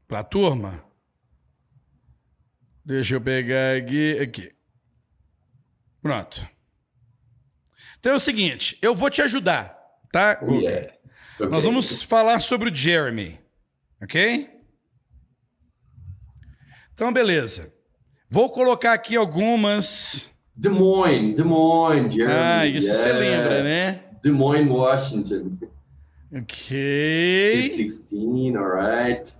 pra turma. Deixa eu pegar aqui, aqui. Pronto. Então é o seguinte, eu vou te ajudar, tá? Oh, yeah. okay. Nós vamos falar sobre o Jeremy, ok? Então, beleza. Vou colocar aqui algumas. Des Moines, Des Moines, Jeremy. Ah, isso yeah. você lembra, né? Des Moines, Washington. Ok. 16, alright.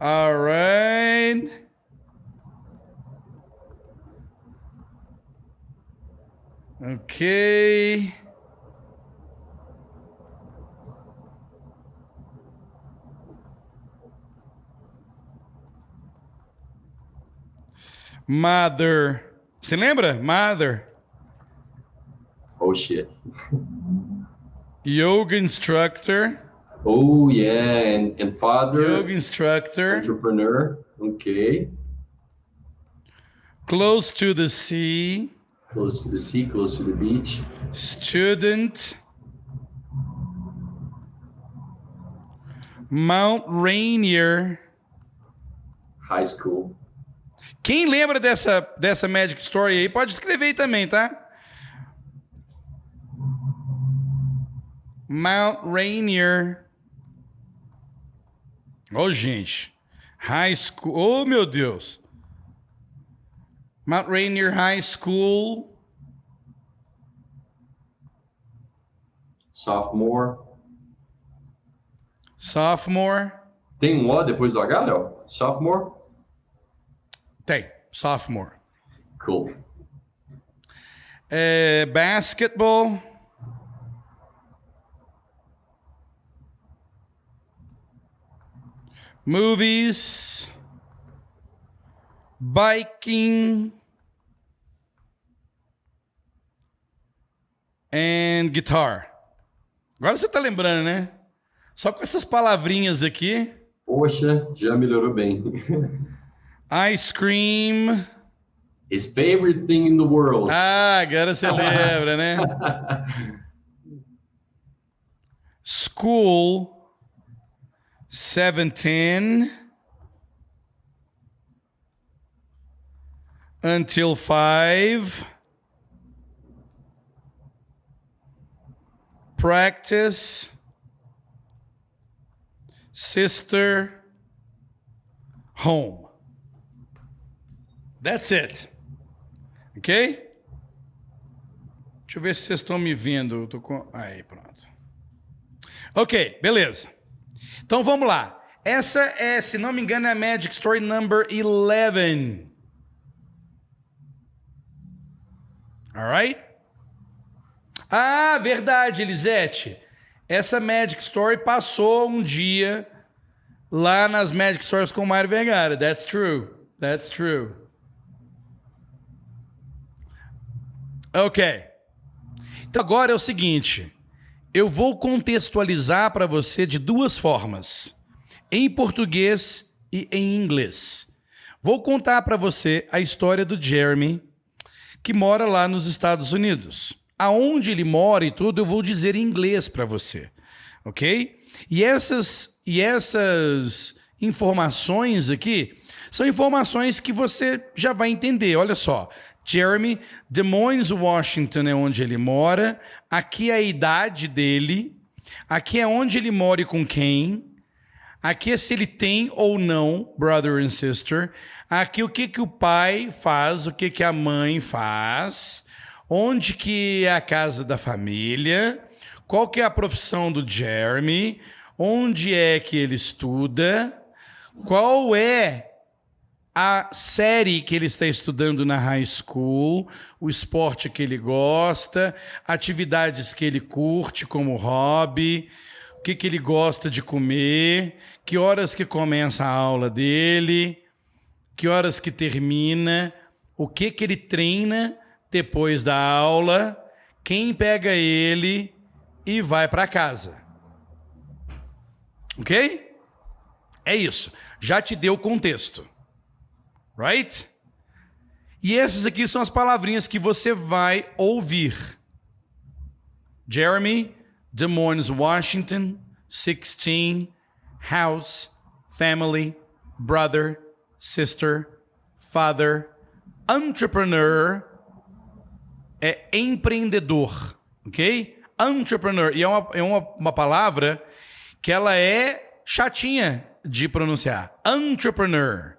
Alright. Ok. Mother. Você lembra? Mother. Oh shit. Yoga instructor. Oh yeah, and, and father. Yoga instructor. Entrepreneur. Okay. Close to the sea. Close to the sea, close to the beach. Student. Mount Rainier. High school. Quem lembra dessa, dessa Magic Story aí, pode escrever aí também, tá? Mount Rainier. Ô, oh, gente. High School. Oh, meu Deus. Mount Rainier High School. Sophomore. Sophomore. Tem um O depois do H, Léo? Sophomore? Tem. Sophomore. Cool. É, basketball. Movies. Biking. And guitar. Agora você tá lembrando, né? Só com essas palavrinhas aqui. Poxa, já melhorou bem. Ice cream. His favorite thing in the world. Ah, agora você lembra, né? School. 17. Until 5. Practice. Sister. Home. That's it. Ok? Deixa eu ver se vocês estão me vendo. com... Aí, pronto. Ok, beleza. Então vamos lá. Essa é, se não me engano, é a Magic Story number 11. Alright? Ah, verdade, Elisete. Essa Magic Story passou um dia lá nas Magic Stories com o Mário Vergara. That's true. That's true. Ok. Então agora é o seguinte: eu vou contextualizar para você de duas formas, em português e em inglês. Vou contar para você a história do Jeremy, que mora lá nos Estados Unidos. Aonde ele mora e tudo, eu vou dizer em inglês para você, ok? E essas, e essas informações aqui são informações que você já vai entender. Olha só, Jeremy, Des Moines, Washington é onde ele mora. Aqui é a idade dele. Aqui é onde ele mora e com quem. Aqui é se ele tem ou não brother and sister. Aqui o que, que o pai faz, o que, que a mãe faz. Onde que é a casa da família. Qual que é a profissão do Jeremy. Onde é que ele estuda. Qual é a série que ele está estudando na high school, o esporte que ele gosta, atividades que ele curte como hobby, o que, que ele gosta de comer, que horas que começa a aula dele, que horas que termina, o que, que ele treina depois da aula, quem pega ele e vai para casa. Ok? É isso. Já te deu o contexto. Right? E essas aqui são as palavrinhas que você vai ouvir. Jeremy, Des Moines, Washington, 16, house, family, brother, sister, father, entrepreneur, é empreendedor, ok? Entrepreneur. E é uma, é uma, uma palavra que ela é chatinha de pronunciar. Entrepreneur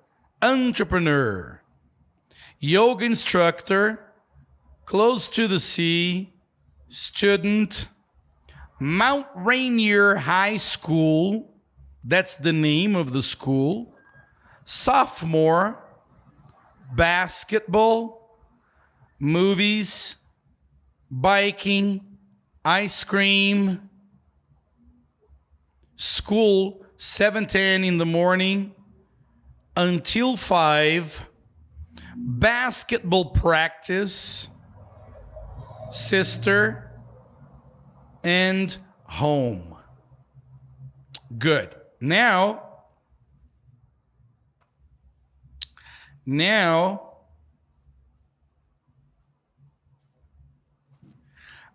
entrepreneur, yoga instructor, close to the sea, student, Mount Rainier High School, that's the name of the school, sophomore, basketball, movies, biking, ice cream, school 7:10 in the morning, until 5, basketball practice, sister, and home. Good. Now, now,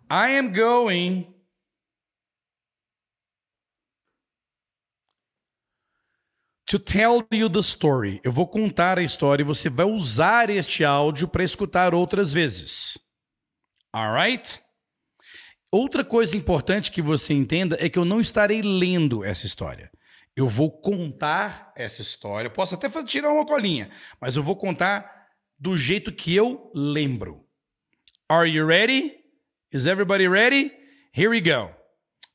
I am going to tell you the story. Eu vou contar a história e você vai usar este áudio para escutar outras vezes. Alright? Outra coisa importante que você entenda é que eu não estarei lendo essa história. Eu vou contar essa história. Posso até tirar uma colinha, mas eu vou contar do jeito que eu lembro. Are you ready? Is everybody ready? Here we go.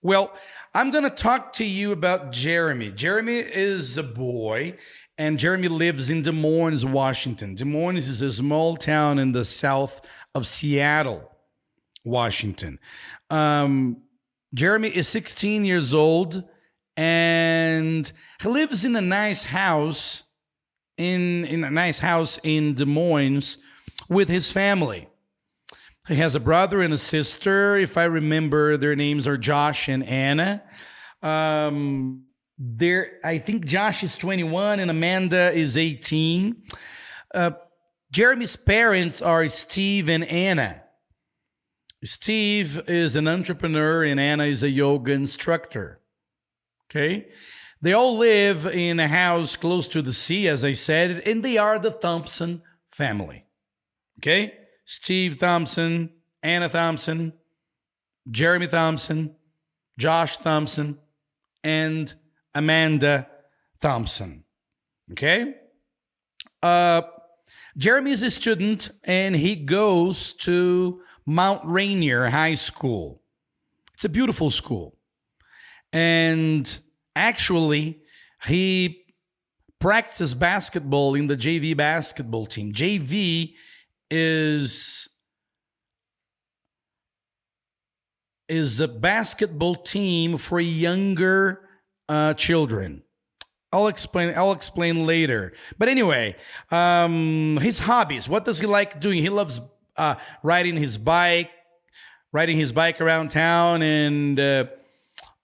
Well, I'm going to talk to you about Jeremy. Jeremy is a boy, and Jeremy lives in Des Moines, Washington. Des Moines is a small town in the south of Seattle, Washington. Um, Jeremy is 16 years old, and he lives in a nice house in in a nice house in Des Moines with his family. He has a brother and a sister. If I remember, their names are Josh and Anna. Um, there, I think Josh is 21 and Amanda is 18. Uh, Jeremy's parents are Steve and Anna. Steve is an entrepreneur and Anna is a yoga instructor. Okay. They all live in a house close to the sea, as I said, and they are the Thompson family. Okay. Steve Thompson, Anna Thompson, Jeremy Thompson, Josh Thompson, and Amanda Thompson. Okay? Uh, Jeremy is a student and he goes to Mount Rainier High School. It's a beautiful school. And actually, he practices basketball in the JV basketball team. JV is is a basketball team for younger uh, children. I'll explain. I'll explain later. But anyway, um, his hobbies. What does he like doing? He loves uh, riding his bike, riding his bike around town, and uh,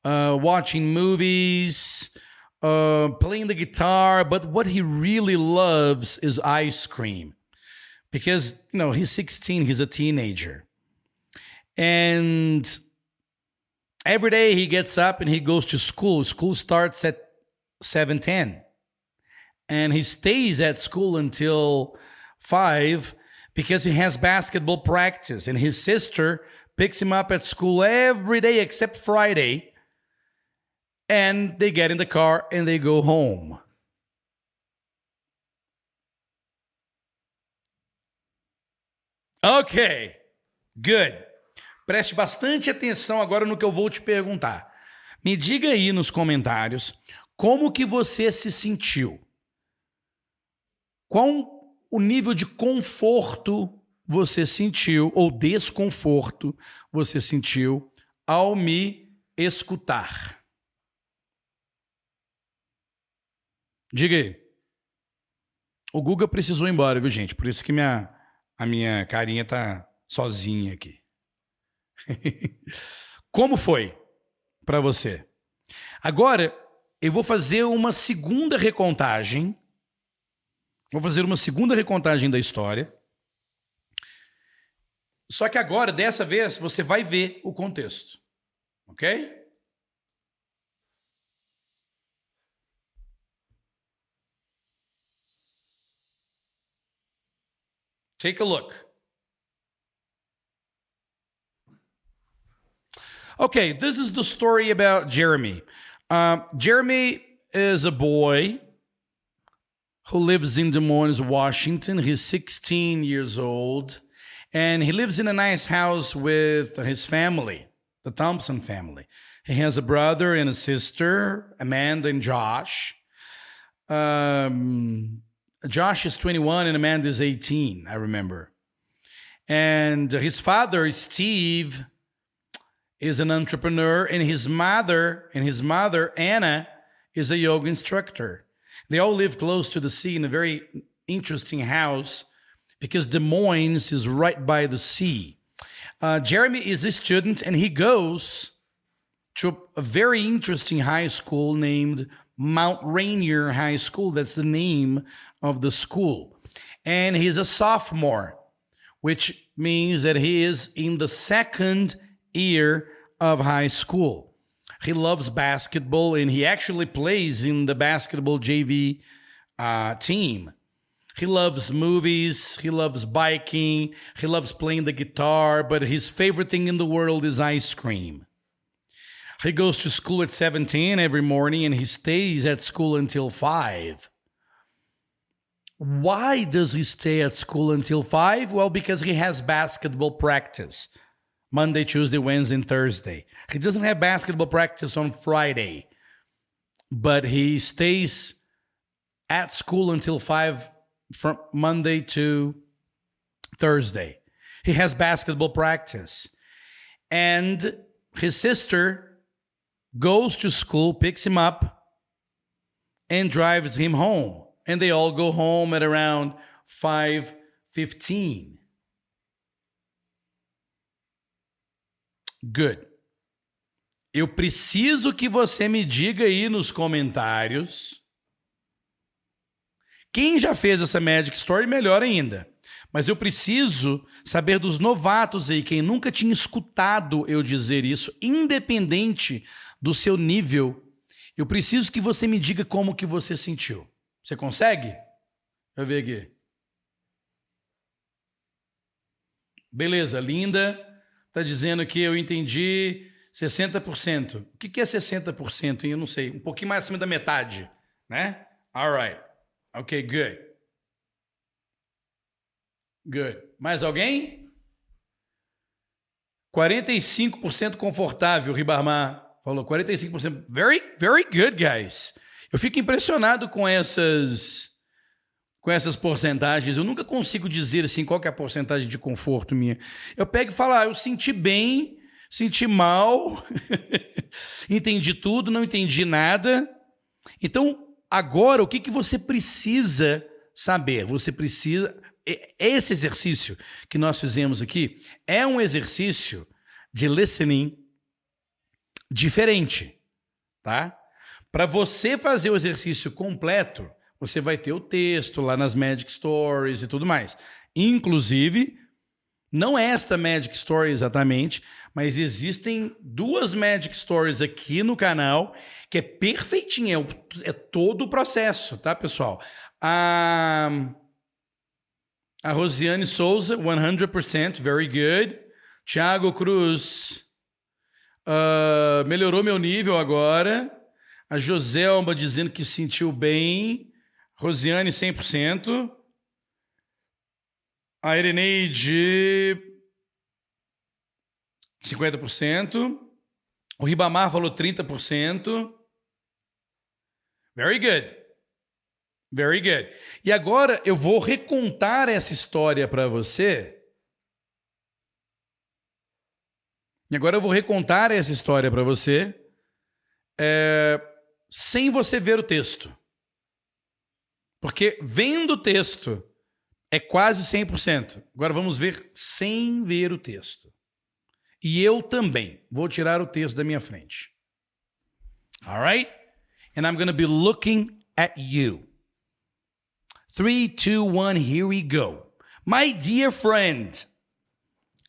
uh watching movies. uh, playing the guitar, but what he really loves is ice cream because, you know, he's 16, he's a teenager. And every day he gets up and he goes to school. School starts at 7:10. And he stays at school until 5 because he has basketball practice and his sister picks him up at school every day except Friday. And they get in the car and they go home. Ok, good. Preste bastante atenção agora no que eu vou te perguntar. Me diga aí nos comentários como que você se sentiu. Qual o nível de conforto você sentiu ou desconforto você sentiu ao me escutar? Diga aí. O Guga precisou ir embora, viu, gente? Por isso que minha, a minha carinha tá sozinha aqui. Como foi para você? Agora, eu vou fazer uma segunda recontagem. Vou fazer uma segunda recontagem da história. Só que agora, dessa vez, você vai ver o contexto. Ok? Take a look. Okay, this is the story about Jeremy. Um, Jeremy is a boy who lives in Des Moines, Washington. He's 16 years old, and he lives in a nice house with his family, the Thompson family. He has a brother and a sister, Amanda and Josh. Um, Josh is 21 and Amanda is 18, I remember. And his father, Steve, is an entrepreneur, and his mother and his mother Anna is a yoga instructor. They all live close to the sea in a very interesting house because Des Moines is right by the sea. Uh, Jeremy is a student, and he goes to a very interesting high school named Mount Rainier High School. That's the name of the school. And he's a sophomore, which means that he is in the second year of high school. He loves basketball and he actually plays in the basketball JV uh, team. He loves movies, he loves biking, he loves playing the guitar, but his favorite thing in the world is ice cream. He goes to school at 17 every morning and he stays at school until 5. Why does he stay at school until 5? Well, because he has basketball practice Monday, Tuesday, Wednesday, and Thursday. He doesn't have basketball practice on Friday, but he stays at school until 5 from Monday to Thursday. He has basketball practice. And his sister goes to school, picks him up, and drives him home. And they all go home at around 5:15. Good. Eu preciso que você me diga aí nos comentários quem já fez essa Magic Story, melhor ainda. Mas eu preciso saber dos novatos aí, quem nunca tinha escutado eu dizer isso, independente do seu nível. Eu preciso que você me diga como que você sentiu. Você consegue? Deixa eu ver aqui. Beleza, linda. Tá dizendo que eu entendi 60%. O que, que é 60%? Eu não sei. Um pouquinho mais acima da metade, né? All right. Ok, good. Good. Mais alguém? 45% confortável, Ribamar falou. 45%. Very, very good, guys. Eu fico impressionado com essas com essas porcentagens. Eu nunca consigo dizer assim qual é a porcentagem de conforto minha. Eu pego e falo, ah, eu senti bem, senti mal, entendi tudo, não entendi nada. Então, agora o que, que você precisa saber? Você precisa. Esse exercício que nós fizemos aqui é um exercício de listening diferente, tá? Para você fazer o exercício completo, você vai ter o texto lá nas Magic Stories e tudo mais. Inclusive, não é esta Magic Story exatamente, mas existem duas Magic Stories aqui no canal que é perfeitinha, é, é todo o processo, tá, pessoal? A, a Rosiane Souza, 100%, very good. Thiago Cruz, uh, melhorou meu nível agora. A Joselma dizendo que sentiu bem. Rosiane, 100%. A Ireneide, 50%. O Ribamar falou 30%. Very good. Very good. E agora eu vou recontar essa história para você. E agora eu vou recontar essa história para você é, sem você ver o texto. Porque vendo o texto, é quase 100%. Agora vamos ver sem ver o texto. E eu também vou tirar o texto da minha frente. All right? And I'm going to be looking at you. Three, two, one, here we go. My dear friend,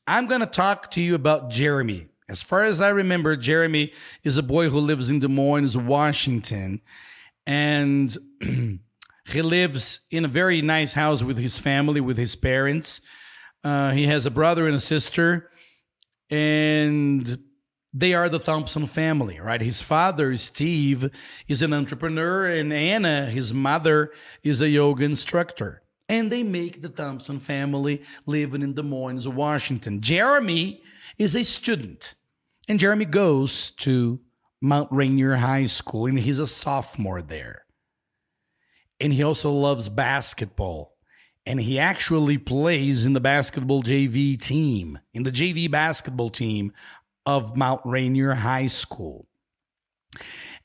I'm going to talk to you about Jeremy. As far as I remember, Jeremy is a boy who lives in Des Moines, Washington. And He lives in a very nice house with his family, with his parents. Uh, he has a brother and a sister, and they are the Thompson family, right? His father, Steve, is an entrepreneur, and Anna, his mother, is a yoga instructor. And they make the Thompson family living in Des Moines, Washington. Jeremy is a student, and Jeremy goes to Mount Rainier High School, and he's a sophomore there and he also loves basketball. And he actually plays in the basketball JV team, in the JV basketball team of Mount Rainier High School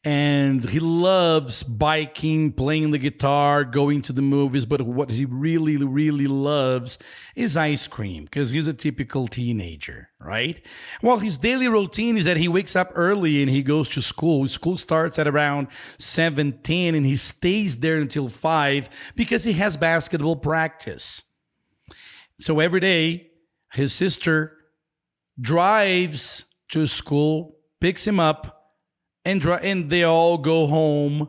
and he loves biking, playing the guitar, going to the movies. But what he really, really loves is ice cream because he's a typical teenager, right? Well, his daily routine is that he wakes up early and he goes to school. School starts at around 7 10 and he stays there until 5 because he has basketball practice. So every day, his sister drives to school, picks him up, and, and they all go home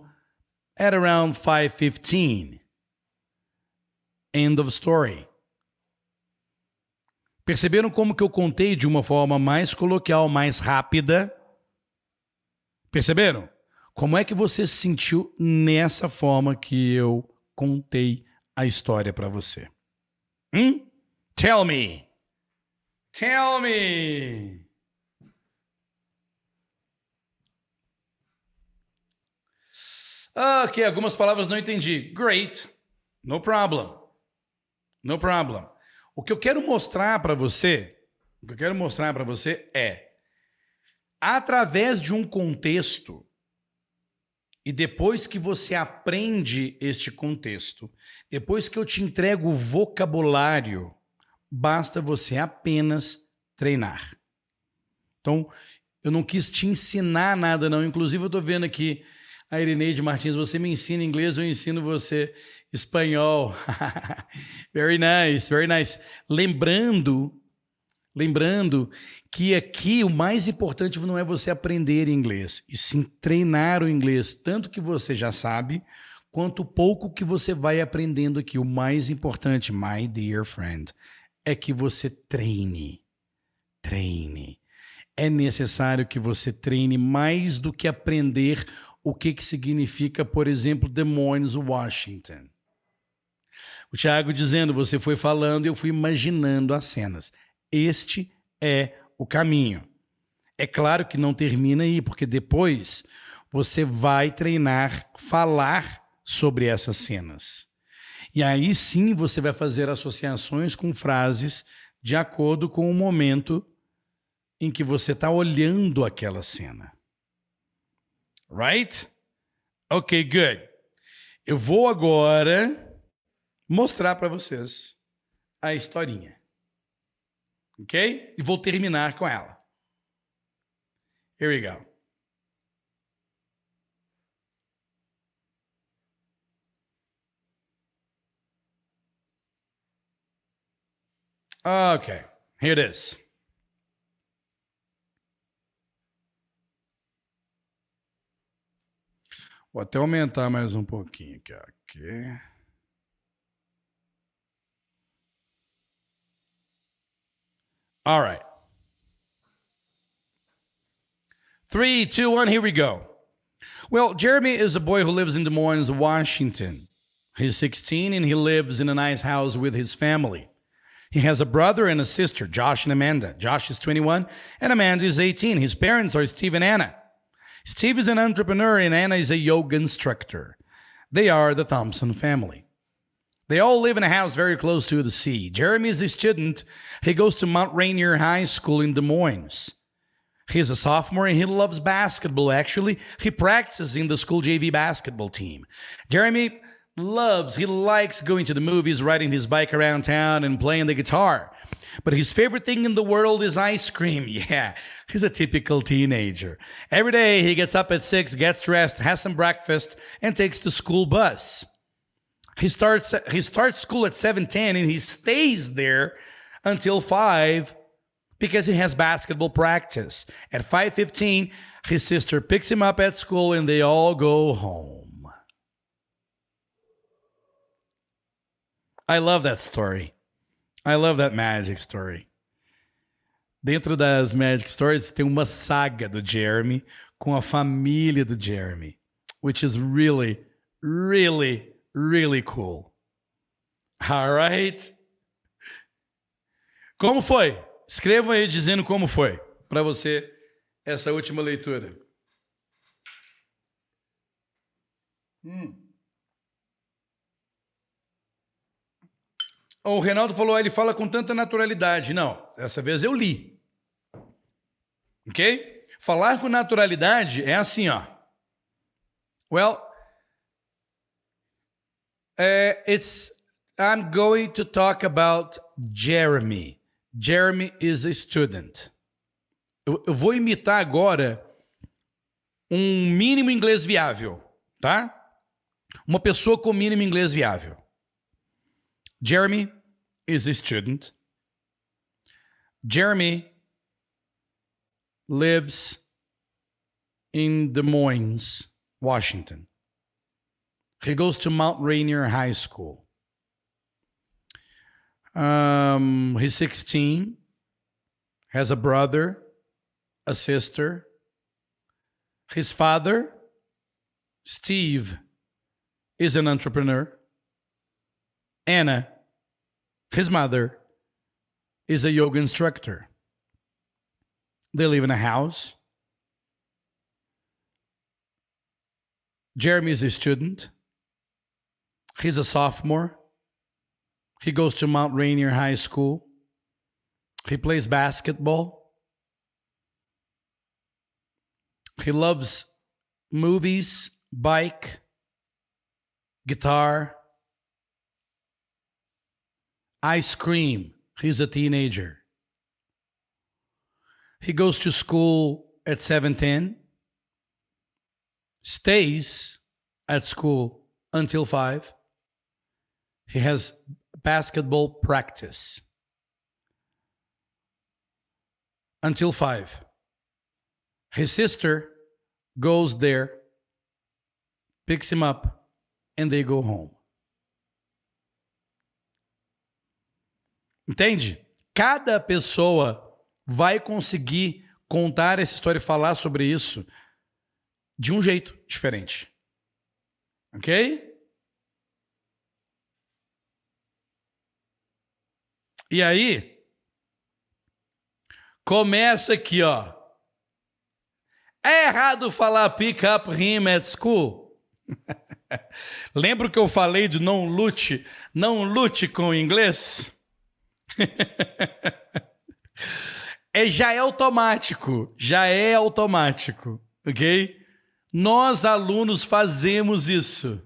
at around 5:15. End of story. Perceberam como que eu contei de uma forma mais coloquial, mais rápida? Perceberam? Como é que você se sentiu nessa forma que eu contei a história para você? Hum? Tell me. Tell me. Ok, algumas palavras não entendi. Great. No problem. No problem. O que eu quero mostrar para você, o que eu quero mostrar para você é através de um contexto e depois que você aprende este contexto, depois que eu te entrego o vocabulário, basta você apenas treinar. Então, eu não quis te ensinar nada não, inclusive eu estou vendo aqui a Irineide Martins, você me ensina inglês, eu ensino você espanhol. very nice, very nice. Lembrando, lembrando que aqui o mais importante não é você aprender inglês, e sim treinar o inglês, tanto que você já sabe, quanto pouco que você vai aprendendo aqui. O mais importante, my dear friend, é que você treine. Treine. É necessário que você treine mais do que aprender o que, que significa, por exemplo, Des Moines, Washington. O Tiago dizendo, você foi falando e eu fui imaginando as cenas. Este é o caminho. É claro que não termina aí, porque depois você vai treinar falar sobre essas cenas. E aí sim você vai fazer associações com frases de acordo com o momento em que você está olhando aquela cena. Right? Ok, good. Eu vou agora mostrar para vocês a historinha. Ok? E vou terminar com ela. Here we go. Okay, here it is. Vou até aumentar mais um pouquinho aqui. aqui. All right. Three, two, one, here we go. Well, Jeremy is a boy who lives in Des Moines, Washington. He's 16 and he lives in a nice house with his family. He has a brother and a sister, Josh and Amanda. Josh is 21 and Amanda is 18. His parents are Steve and Anna. Steve is an entrepreneur and Anna is a yoga instructor. They are the Thompson family. They all live in a house very close to the sea. Jeremy is a student. He goes to Mount Rainier High School in Des Moines. He's a sophomore and he loves basketball. Actually, he practices in the school JV basketball team. Jeremy loves, he likes going to the movies, riding his bike around town, and playing the guitar. But his favorite thing in the world is ice cream. Yeah, he's a typical teenager. Every day he gets up at 6, gets dressed, has some breakfast, and takes the school bus. He starts he starts school at 7:10 and he stays there until 5 because he has basketball practice. At 5:15, his sister picks him up at school and they all go home. I love that story. I love that magic story. Dentro das Magic Stories tem uma saga do Jeremy com a família do Jeremy, which is really, really, really cool. All right? Como foi? Escrevam aí dizendo como foi para você essa última leitura. Hum. O Reinaldo falou, ele fala com tanta naturalidade. Não, dessa vez eu li. Ok? Falar com naturalidade é assim, ó. Well, uh, it's I'm going to talk about Jeremy. Jeremy is a student. Eu, eu vou imitar agora um mínimo inglês viável, tá? Uma pessoa com mínimo inglês viável. Jeremy is a student. Jeremy lives in Des Moines, Washington. He goes to Mount Rainier High School. Um, he's 16, has a brother, a sister. His father, Steve, is an entrepreneur. Anna, his mother, is a yoga instructor. They live in a house. Jeremy is a student. He's a sophomore. He goes to Mount Rainier High School. He plays basketball. He loves movies, bike, guitar, ice cream. He's a teenager. He goes to school at 7:10, stays at school until 5. He has basketball practice until 5. His sister goes there, picks him up, and they go home. Entende? Cada pessoa vai conseguir contar essa história e falar sobre isso de um jeito diferente. Ok? E aí, começa aqui, ó. É errado falar pick up him at school? Lembra que eu falei do não lute, não lute com o inglês? É, já é automático, já é automático, ok? Nós, alunos, fazemos isso.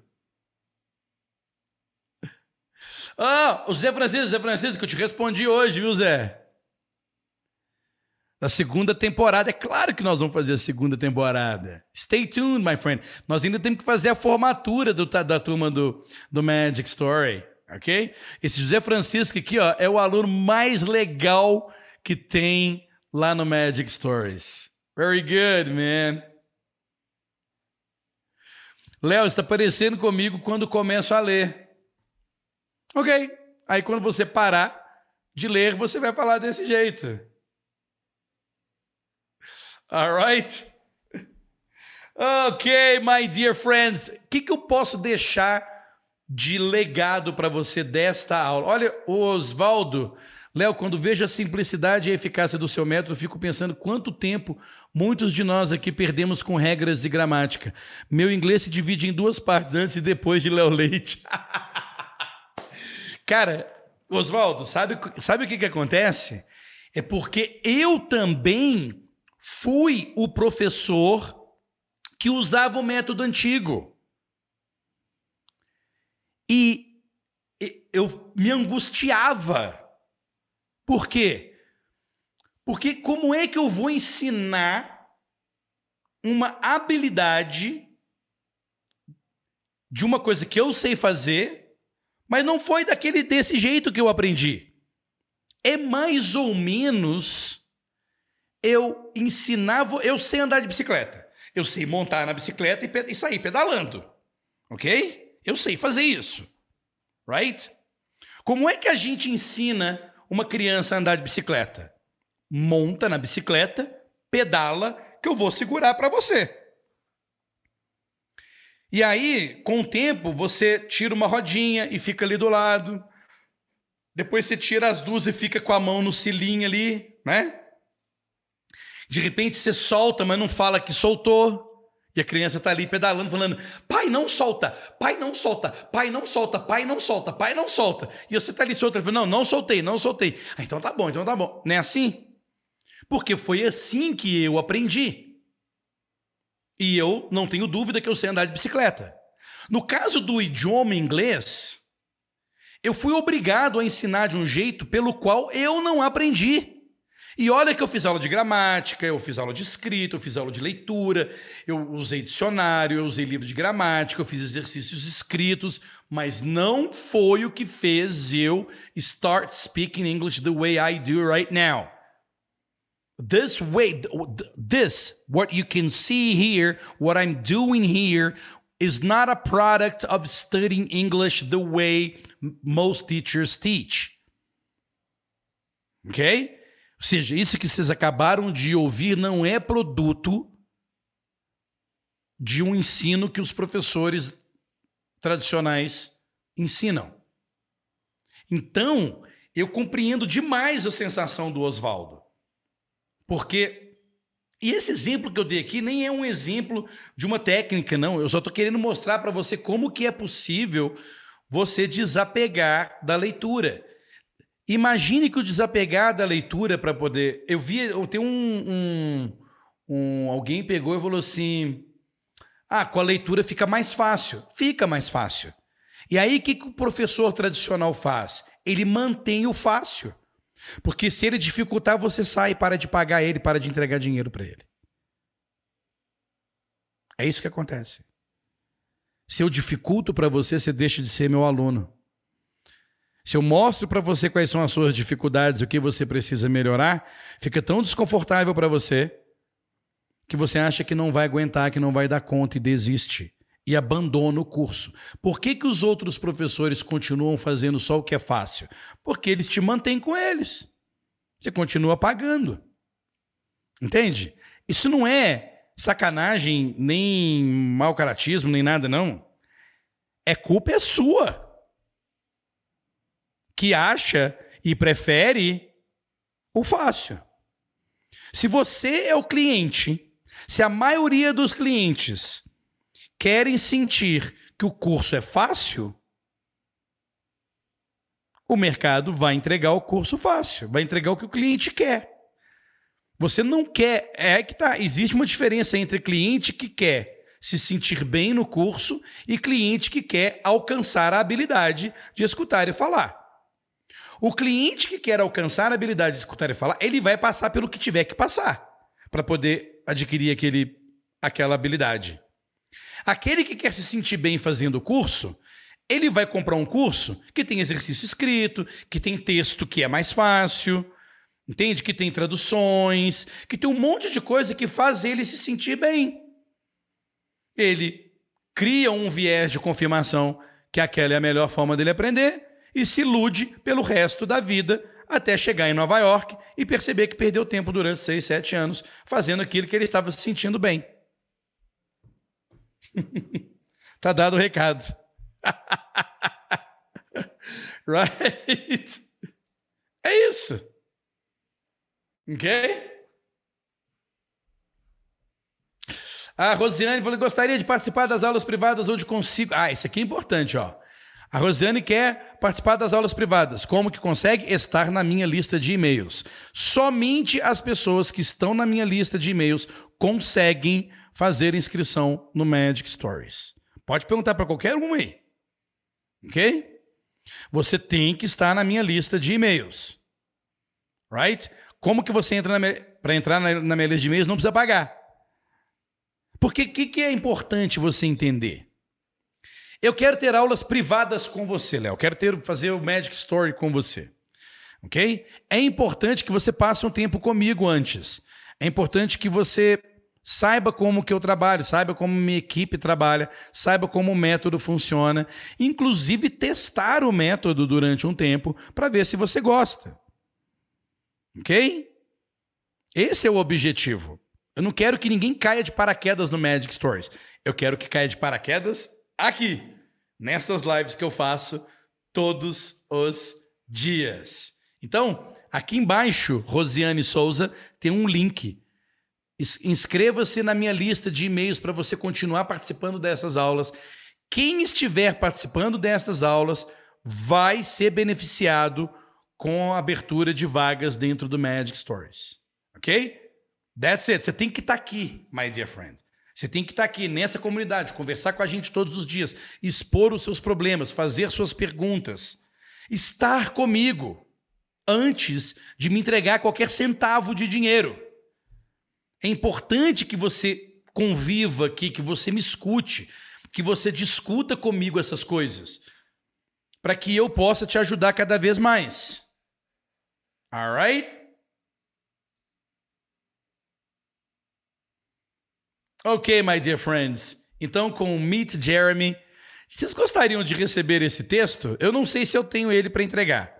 Ah, o Zé Francisco, Zé Francisco, que eu te respondi hoje, viu, Zé? Da segunda temporada. É claro que nós vamos fazer a segunda temporada. Stay tuned, my friend. Nós ainda temos que fazer a formatura do, da turma do, do Magic Story. Ok? Esse José Francisco aqui, ó, é o aluno mais legal que tem lá no Magic Stories. Very good, man. Léo, está parecendo comigo quando começo a ler. Ok. Aí quando você parar de ler, você vai falar desse jeito. Alright? Ok, my dear friends. O que, que eu posso deixar de legado para você desta aula? Olha, Oswaldo Léo, quando vejo a simplicidade e a eficácia do seu método, fico pensando quanto tempo muitos de nós aqui perdemos com regras e gramática. Meu inglês se divide em duas partes, antes e depois de Léo Leite. Cara, Oswaldo, sabe, sabe o que, que acontece? É porque eu também fui o professor que usava o método antigo. E eu me angustiava por quê? Porque como é que eu vou ensinar uma habilidade de uma coisa que eu sei fazer, mas não foi daquele desse jeito que eu aprendi? É mais ou menos eu ensinava, eu sei andar de bicicleta. Eu sei montar na bicicleta e, e sair pedalando. OK? Eu sei fazer isso. Right? Como é que a gente ensina uma criança a andar de bicicleta? Monta na bicicleta, pedala, que eu vou segurar para você. E aí, com o tempo, você tira uma rodinha e fica ali do lado. Depois você tira as duas e fica com a mão no cilinho ali, né? De repente você solta, mas não fala que soltou. E a criança está ali pedalando, falando: pai, não solta, pai, não solta, pai, não solta, pai, não solta, pai, não solta. E você está ali solto, falando: não, não soltei, não soltei. Ah, então tá bom, então tá bom. Não é assim? Porque foi assim que eu aprendi. E eu não tenho dúvida que eu sei andar de bicicleta. No caso do idioma inglês, eu fui obrigado a ensinar de um jeito pelo qual eu não aprendi. E olha que eu fiz aula de gramática, eu fiz aula de escrita, eu fiz aula de leitura, eu usei dicionário, eu usei livro de gramática, eu fiz exercícios escritos, mas não foi o que fez eu start speaking English the way I do right now. This way, this, what you can see here, what I'm doing here, is not a product of studying English the way most teachers teach. Okay? Ou seja, isso que vocês acabaram de ouvir não é produto de um ensino que os professores tradicionais ensinam. Então, eu compreendo demais a sensação do Oswaldo. Porque e esse exemplo que eu dei aqui nem é um exemplo de uma técnica, não. Eu só estou querendo mostrar para você como que é possível você desapegar da leitura. Imagine que o desapegar da leitura para poder. Eu vi, eu tenho um, um, um, Alguém pegou e falou assim: Ah, com a leitura fica mais fácil. Fica mais fácil. E aí, o que, que o professor tradicional faz? Ele mantém o fácil. Porque se ele dificultar, você sai e para de pagar ele, para de entregar dinheiro para ele. É isso que acontece. Se eu dificulto para você, você deixa de ser meu aluno. Se eu mostro para você quais são as suas dificuldades, o que você precisa melhorar, fica tão desconfortável para você que você acha que não vai aguentar, que não vai dar conta e desiste e abandona o curso. Por que, que os outros professores continuam fazendo só o que é fácil? Porque eles te mantêm com eles. Você continua pagando. Entende? Isso não é sacanagem, nem mau caratismo, nem nada, não. É culpa é sua que acha e prefere o fácil. Se você é o cliente, se a maioria dos clientes querem sentir que o curso é fácil, o mercado vai entregar o curso fácil, vai entregar o que o cliente quer. Você não quer, é que tá, existe uma diferença entre cliente que quer se sentir bem no curso e cliente que quer alcançar a habilidade de escutar e falar. O cliente que quer alcançar a habilidade de escutar e falar, ele vai passar pelo que tiver que passar para poder adquirir aquele, aquela habilidade. Aquele que quer se sentir bem fazendo o curso, Ele vai comprar um curso que tem exercício escrito, que tem texto que é mais fácil, entende? Que tem traduções, que tem um monte de coisa que faz ele se sentir bem. Ele cria um viés de confirmação que aquela é a melhor forma dele aprender e se ilude pelo resto da vida até chegar em Nova York e perceber que perdeu tempo durante seis, sete anos fazendo aquilo que ele estava se sentindo bem. tá dado o recado. right? É isso. Ok? A Rosiane falou: gostaria de participar das aulas privadas onde consigo. Ah, isso aqui é importante, ó. A Rosiane quer participar das aulas privadas. Como que consegue? Estar na minha lista de e-mails. Somente as pessoas que estão na minha lista de e-mails conseguem fazer inscrição no Magic Stories. Pode perguntar para qualquer um aí. Ok? Você tem que estar na minha lista de e-mails. Right? Como que você entra para entrar na, na minha lista de e-mails não precisa pagar. Porque o que, que é importante você entender? Eu quero ter aulas privadas com você, Léo. Quero ter fazer o Magic Story com você. Ok? É importante que você passe um tempo comigo antes. É importante que você saiba como que eu trabalho, saiba como minha equipe trabalha, saiba como o método funciona, inclusive testar o método durante um tempo para ver se você gosta. Ok? Esse é o objetivo. Eu não quero que ninguém caia de paraquedas no Magic Stories. Eu quero que caia de paraquedas aqui, nessas lives que eu faço todos os dias. Então, aqui embaixo, Rosiane Souza, tem um link. Inscreva-se na minha lista de e-mails para você continuar participando dessas aulas. Quem estiver participando dessas aulas vai ser beneficiado com a abertura de vagas dentro do Magic Stories. Ok? That's it. Você tem que estar tá aqui, my dear friend. Você tem que estar aqui nessa comunidade, conversar com a gente todos os dias, expor os seus problemas, fazer suas perguntas, estar comigo antes de me entregar qualquer centavo de dinheiro. É importante que você conviva aqui, que você me escute, que você discuta comigo essas coisas, para que eu possa te ajudar cada vez mais. Alright? Ok, my dear friends. Então, com Meet Jeremy, vocês gostariam de receber esse texto? Eu não sei se eu tenho ele para entregar,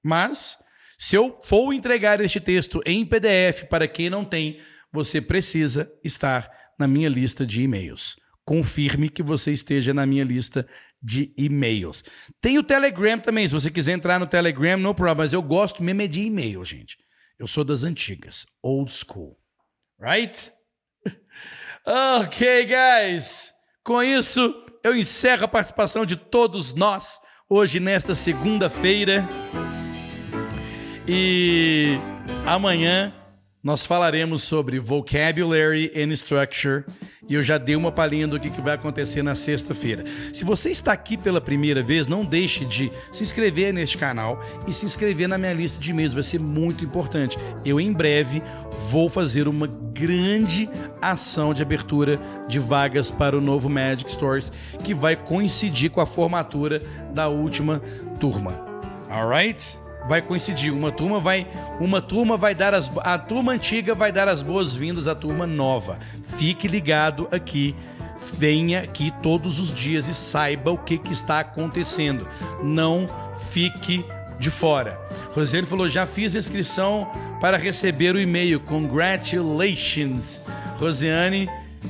mas se eu for entregar este texto em PDF para quem não tem, você precisa estar na minha lista de e-mails. Confirme que você esteja na minha lista de e-mails. Tem o Telegram também, se você quiser entrar no Telegram, no problema, mas eu gosto mesmo é de e-mail, gente. Eu sou das antigas, old school. Right? Ok, guys. Com isso, eu encerro a participação de todos nós hoje nesta segunda-feira. E amanhã nós falaremos sobre vocabulary and structure e eu já dei uma palhinha do que, vai acontecer na sexta-feira. Se você está aqui pela primeira vez, não deixe de se inscrever neste canal e se inscrever na minha lista de e-mails, vai ser muito importante. Eu em breve vou fazer uma grande ação de abertura de vagas para o novo Magic Stories que vai coincidir com a formatura da última turma. Alright? Vai coincidir. Uma turma vai, uma turma vai dar as a turma antiga vai dar as boas-vindas à turma nova. Fique ligado aqui. Venha aqui todos os dias e saiba o que, que está acontecendo. Não fique de fora. Rosiane falou: já fiz inscrição para receber o e-mail. Congratulations. Rosiane,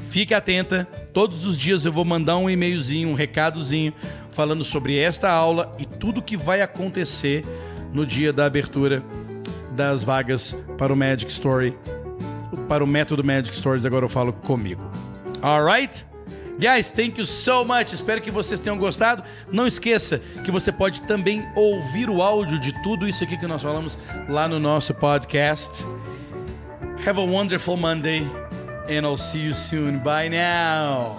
fique atenta. Todos os dias eu vou mandar um e-mailzinho, um recadozinho falando sobre esta aula e tudo que vai acontecer no dia da abertura das vagas para o Magic Story, para o método Magic Stories. Agora eu falo comigo. Alright? Guys, thank you so much. Espero que vocês tenham gostado. Não esqueça que você pode também ouvir o áudio de tudo isso aqui que nós falamos lá no nosso podcast. Have a wonderful Monday and I'll see you soon. Bye now.